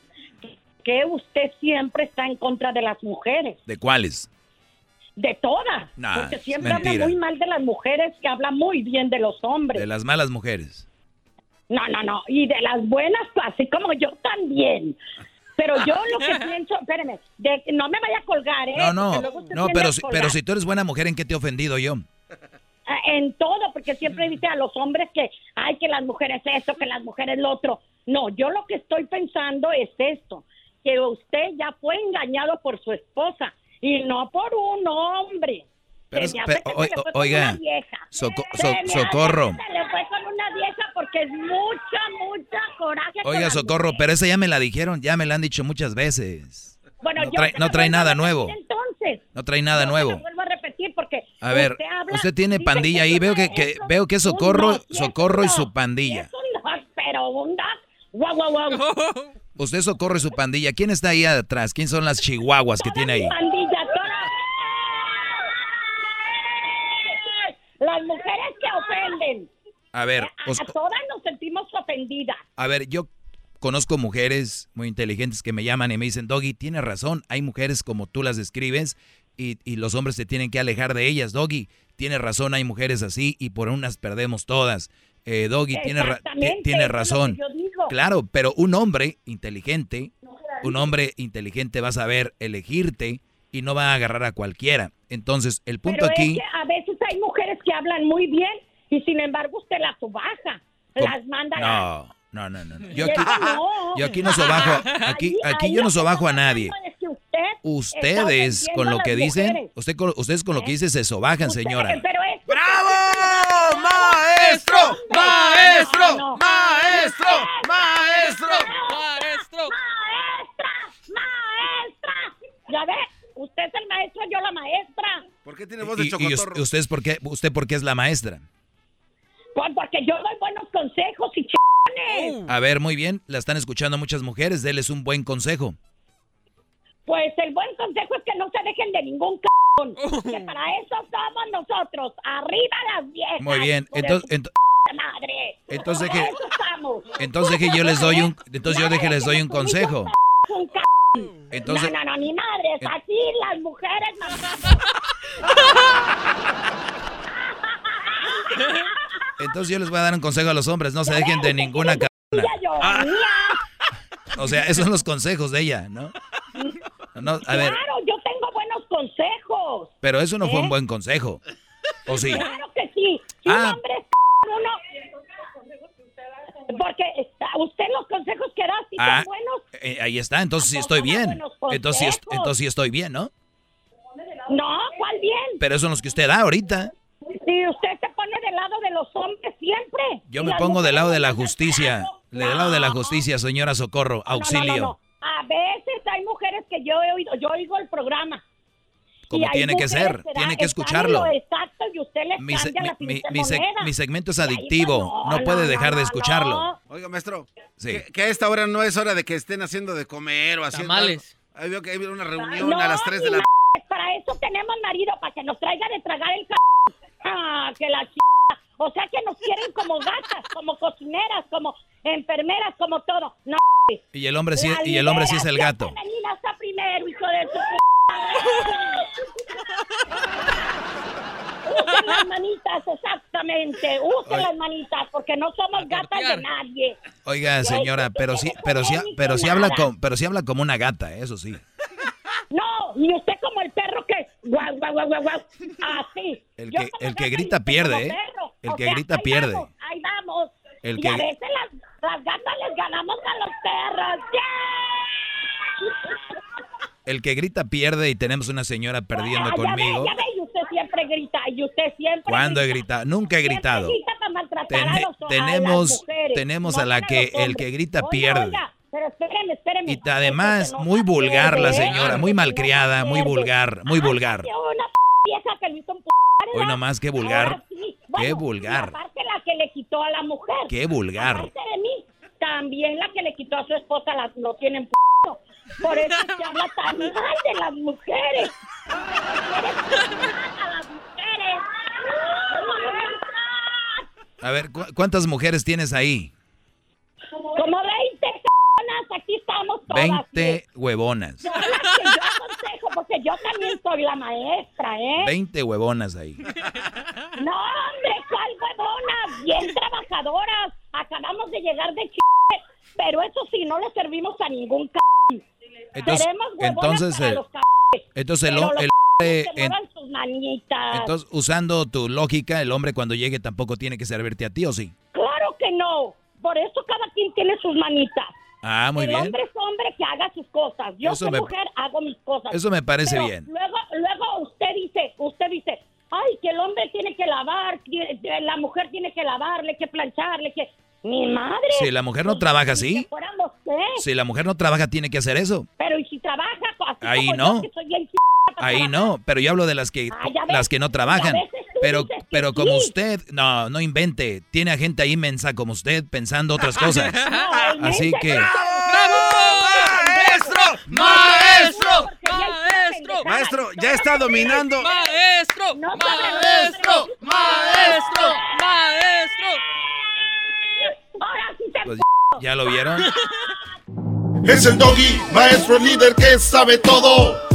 que usted siempre está en contra de las mujeres? ¿De cuáles? De todas. porque siempre habla muy mal de las mujeres que habla muy bien de los hombres. De las malas mujeres. No, no, no. Y de las buenas, así como yo también. Pero yo lo que pienso, espéreme, no me vaya a colgar, ¿eh? No, no, no, pero, si, pero si tú eres buena mujer, ¿en qué te he ofendido yo? Ah, en todo, porque siempre dice a los hombres que, hay que las mujeres esto, que las mujeres lo otro. No, yo lo que estoy pensando es esto que usted ya fue engañado por su esposa y no por un hombre. Pero, oiga, socorro. Se le fue con una vieja porque es mucha, mucha coraje. Oiga, socorro, pero esa ya me la dijeron, ya me la han dicho muchas veces. Bueno, no trae, no trae nada nuevo. Entonces. No trae nada nuevo. vuelvo a repetir porque. A ver, usted, tiene pandilla ahí. Veo que, que veo que socorro, socorro y su pandilla. pero un guau, guau, guau. Usted socorre su pandilla. ¿Quién está ahí atrás? ¿Quién son las chihuahuas que tiene ahí? Mujeres que ofenden. A ver, a, todas nos sentimos ofendidas. A ver, yo conozco mujeres muy inteligentes que me llaman y me dicen, Doggy, tienes razón, hay mujeres como tú las describes y, y, los hombres se tienen que alejar de ellas. Doggy, tienes razón, hay mujeres así y por unas perdemos todas. Eh, Doggy, tiene, tiene razón. Claro, pero un hombre inteligente, un hombre inteligente va a saber elegirte y no va a agarrar a cualquiera. Entonces, el punto aquí... a veces hay mujeres que hablan muy bien y sin embargo usted las subaja, las manda... No. No, no, no. Yo aquí, no. yo aquí no sobajo, aquí, aquí yo no sobajo a nadie. Ustedes con lo que dicen, usted, ustedes con lo que dicen se sobajan, señora. ¡Bravo! ¡Maestro! ¡Maestro! ¡Maestro! ¡Maestro! ¡Maestro! ¡Maestra! ¡Maestra! ¿Ya ve? Usted es el maestro, yo la maestra. ¿Por qué tiene voz de chocotorro? ¿Y, usted, por qué, usted por qué es la maestra? Pues porque yo doy buenos consejos y ch... A ver, muy bien, la están escuchando muchas mujeres, déles un buen consejo. Pues el buen consejo es que no se dejen de ningún c que para eso somos nosotros. Arriba las viejas. Muy bien. Entonces, madre. entonces que eso estamos. entonces que yo les doy un entonces yo deje les doy un consejo. Entonces no, no, no, ni madres. Así las mujeres. entonces yo les voy a dar un consejo a los hombres, no se dejen de ninguna cabana. yo, Ah. O sea, esos son los consejos de ella, ¿no? No, a ver, Claro, yo tengo buenos consejos. pero eso no fue un ¿Eh? buen consejo. ¿O sí? Claro que sí. Si Ah. un hombre es uno. Porque usted los consejos que da sí Ah, son buenos. Eh, ahí está, entonces sí estoy bien. Entonces sí, es- consejos. entonces sí estoy bien, ¿no? No, ¿cuál bien? Pero esos son los que usted da ahorita. Si usted se pone del lado de los hombres siempre. Yo me pongo del lado de la justicia. Del lado de la justicia, señora Socorro. No, no, no, Auxilio. no. A veces hay mujeres que yo he oído, yo oigo el programa. Como tiene que ser, tiene que escucharlo. lo exacto y usted les Mi, se- la mi- mi- seg- mi segmento es adictivo. no, No no, puede no, dejar de no, escucharlo. no. Oiga, maestro, Sí. que, que a esta hora no es hora de que estén haciendo de comer o haciendo. Tamales. Ahí veo que hay una reunión No, a las 3 de la. Para eso tenemos marido, para que nos traiga de tragar el c... Ah, que la ch... O sea que nos quieren como gatas, como cocineras, como enfermeras, como todo. No, Y el hombre sí, La y el hombre sí es el gato. femenina está primero, hijo de su Usen las manitas, exactamente. Usen las manitas, porque no somos gatas de nadie. Oiga, señora, pero sí, pero sí, pero sí habla como, pero sí habla como una gata, eso sí. No, y usted como el perro que... Guau, guau, guau, guau, guau. Así. El que, el que grita pierde, ¿eh? El que grita pierde. Ahí vamos. El y que- a veces las, las gatas les ganamos a los perros. ¡Yeah! El que grita pierde y tenemos una señora perdiendo Ah, ya conmigo. ve, ya ve, y usted siempre grita, y usted siempre ¿Cuándo he grita. gritado? Nunca he gritado. grita para maltratar a los- a tenemos las mujeres, tenemos no a la que el que grita Oiga, pierde. oiga, pero espéreme, espéreme. Y además muy vulgar la señora, muy malcriada, muy vulgar, muy vulgar. Una vieja que lo hizo un p- Hoy nomás qué vulgar, Ahora sí. Qué Bueno, y vulgar, aparte la que le quitó a la mujer. qué vulgar. Aparte de mí, también la que le quitó a su esposa la, lo tienen p***. Por eso se habla tan mal de las mujeres. a las mujeres. A ver, ¿cu- ¿cuántas mujeres tienes ahí? 20 personas, aquí estamos todas. 20 huevonas. Son las que yo aconsejo, porque yo también soy la maestra, ¿eh? 20 huevonas ahí. No, hombre, ¿cuál huevona? Bien trabajadoras. Acabamos de llegar de ch... Pero eso sí, no le servimos a ningún c... Entonces, Queremos huevonas entonces, para el- los c... entonces el, el que en- sus manitas. entonces usando tu lógica, el hombre cuando llegue tampoco tiene que servirte a ti, ¿o sí? Claro que no. Por eso cada quien tiene sus manitas. Ah, muy el bien. hombre es hombre que haga sus cosas. Yo soy mujer, hago mis cosas. eso me parece Pero bien. Luego, luego usted dice, usted dice, ay, que el hombre tiene que lavar, que la mujer tiene que lavarle, que plancharle, que... Mi madre. Si la mujer no trabaja así, si la mujer no trabaja, tiene que hacer eso. Pero ¿y si trabaja? Así Ahí como no. yo, que soy bien ch- para Ahí trabajar? no, pero yo hablo de las que Ah, ves, las que no y a trabajan. veces Pero pero como sí. usted, no, no invente. Tiene a gente ahí mensa como usted pensando otras cosas. Así que ¡Maestro! ¡Maestro! ¡Maestro! Maestro, ya está dominando. ¡Maestro! ¡Maestro! ¡Maestro! ¡Maestro! pues, ya lo vieron. Es el doggy, maestro líder que sabe todo.